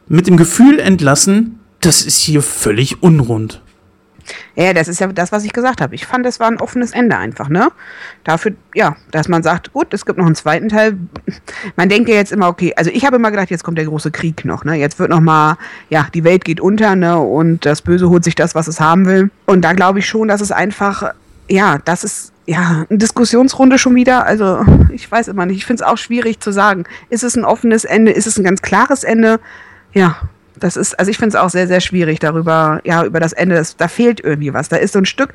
Speaker 1: mit dem Gefühl entlassen, das ist hier völlig unrund.
Speaker 2: Ja, das ist ja das, was ich gesagt habe. Ich fand, es war ein offenes Ende einfach, ne? Dafür, ja, dass man sagt, gut, es gibt noch einen zweiten Teil. Man denkt ja jetzt immer, okay, also ich habe immer gedacht, jetzt kommt der große Krieg noch, ne? Jetzt wird noch mal, ja, die Welt geht unter, ne? Und das Böse holt sich das, was es haben will. Und da glaube ich schon, dass es einfach, ja, das ist ja, eine Diskussionsrunde schon wieder. Also, ich weiß immer nicht. Ich finde es auch schwierig zu sagen. Ist es ein offenes Ende? Ist es ein ganz klares Ende? Ja, das ist, also ich finde es auch sehr, sehr schwierig darüber, ja, über das Ende. Das, da fehlt irgendwie was. Da ist so ein Stück,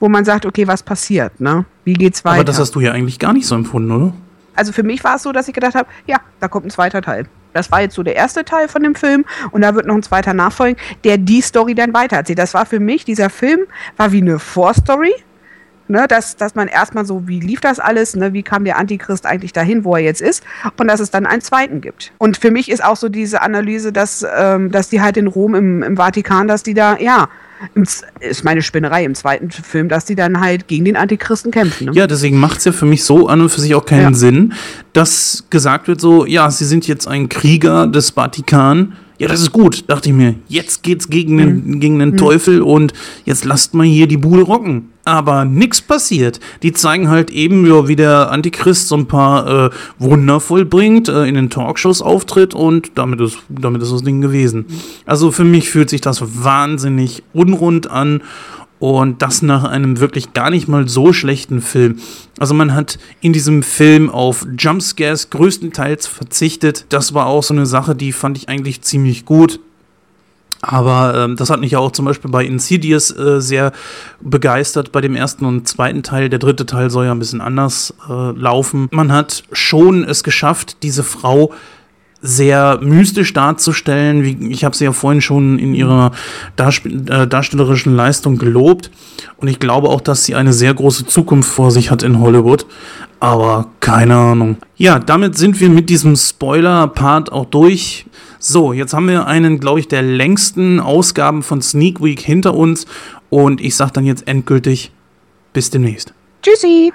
Speaker 2: wo man sagt, okay, was passiert, ne? Wie geht's weiter?
Speaker 1: Aber das hast du ja eigentlich gar nicht so empfunden, oder?
Speaker 2: Also für mich war es so, dass ich gedacht habe, ja, da kommt ein zweiter Teil. Das war jetzt so der erste Teil von dem Film und da wird noch ein zweiter nachfolgen, der die Story dann weitererzählt. Das war für mich, dieser Film war wie eine Vorstory Ne, dass, dass man erstmal so, wie lief das alles, ne, wie kam der Antichrist eigentlich dahin, wo er jetzt ist, und dass es dann einen zweiten gibt. Und für mich ist auch so diese Analyse, dass, ähm, dass die halt in Rom im, im Vatikan, dass die da, ja, ist meine Spinnerei im zweiten Film, dass die dann halt gegen den Antichristen kämpfen. Ne?
Speaker 1: Ja, deswegen macht es ja für mich so an und für sich auch keinen ja. Sinn, dass gesagt wird so, ja, sie sind jetzt ein Krieger des Vatikan, ja, das ist gut, dachte ich mir. Jetzt geht's gegen den, mhm. gegen den mhm. Teufel und jetzt lasst mal hier die Bude rocken. Aber nichts passiert. Die zeigen halt eben, ja, wie der Antichrist so ein paar äh, Wunder vollbringt, äh, in den Talkshows auftritt und damit ist, damit ist das Ding gewesen. Also für mich fühlt sich das wahnsinnig unrund an und das nach einem wirklich gar nicht mal so schlechten Film. Also man hat in diesem Film auf Jumpscares größtenteils verzichtet. Das war auch so eine Sache, die fand ich eigentlich ziemlich gut. Aber ähm, das hat mich ja auch zum Beispiel bei Insidious äh, sehr begeistert, bei dem ersten und zweiten Teil. Der dritte Teil soll ja ein bisschen anders äh, laufen. Man hat schon es geschafft, diese Frau sehr mystisch darzustellen. Wie, ich habe sie ja vorhin schon in ihrer äh, darstellerischen Leistung gelobt. Und ich glaube auch, dass sie eine sehr große Zukunft vor sich hat in Hollywood. Aber keine Ahnung. Ja, damit sind wir mit diesem Spoiler-Part auch durch. So, jetzt haben wir einen, glaube ich, der längsten Ausgaben von Sneak Week hinter uns. Und ich sage dann jetzt endgültig bis demnächst.
Speaker 2: Tschüssi.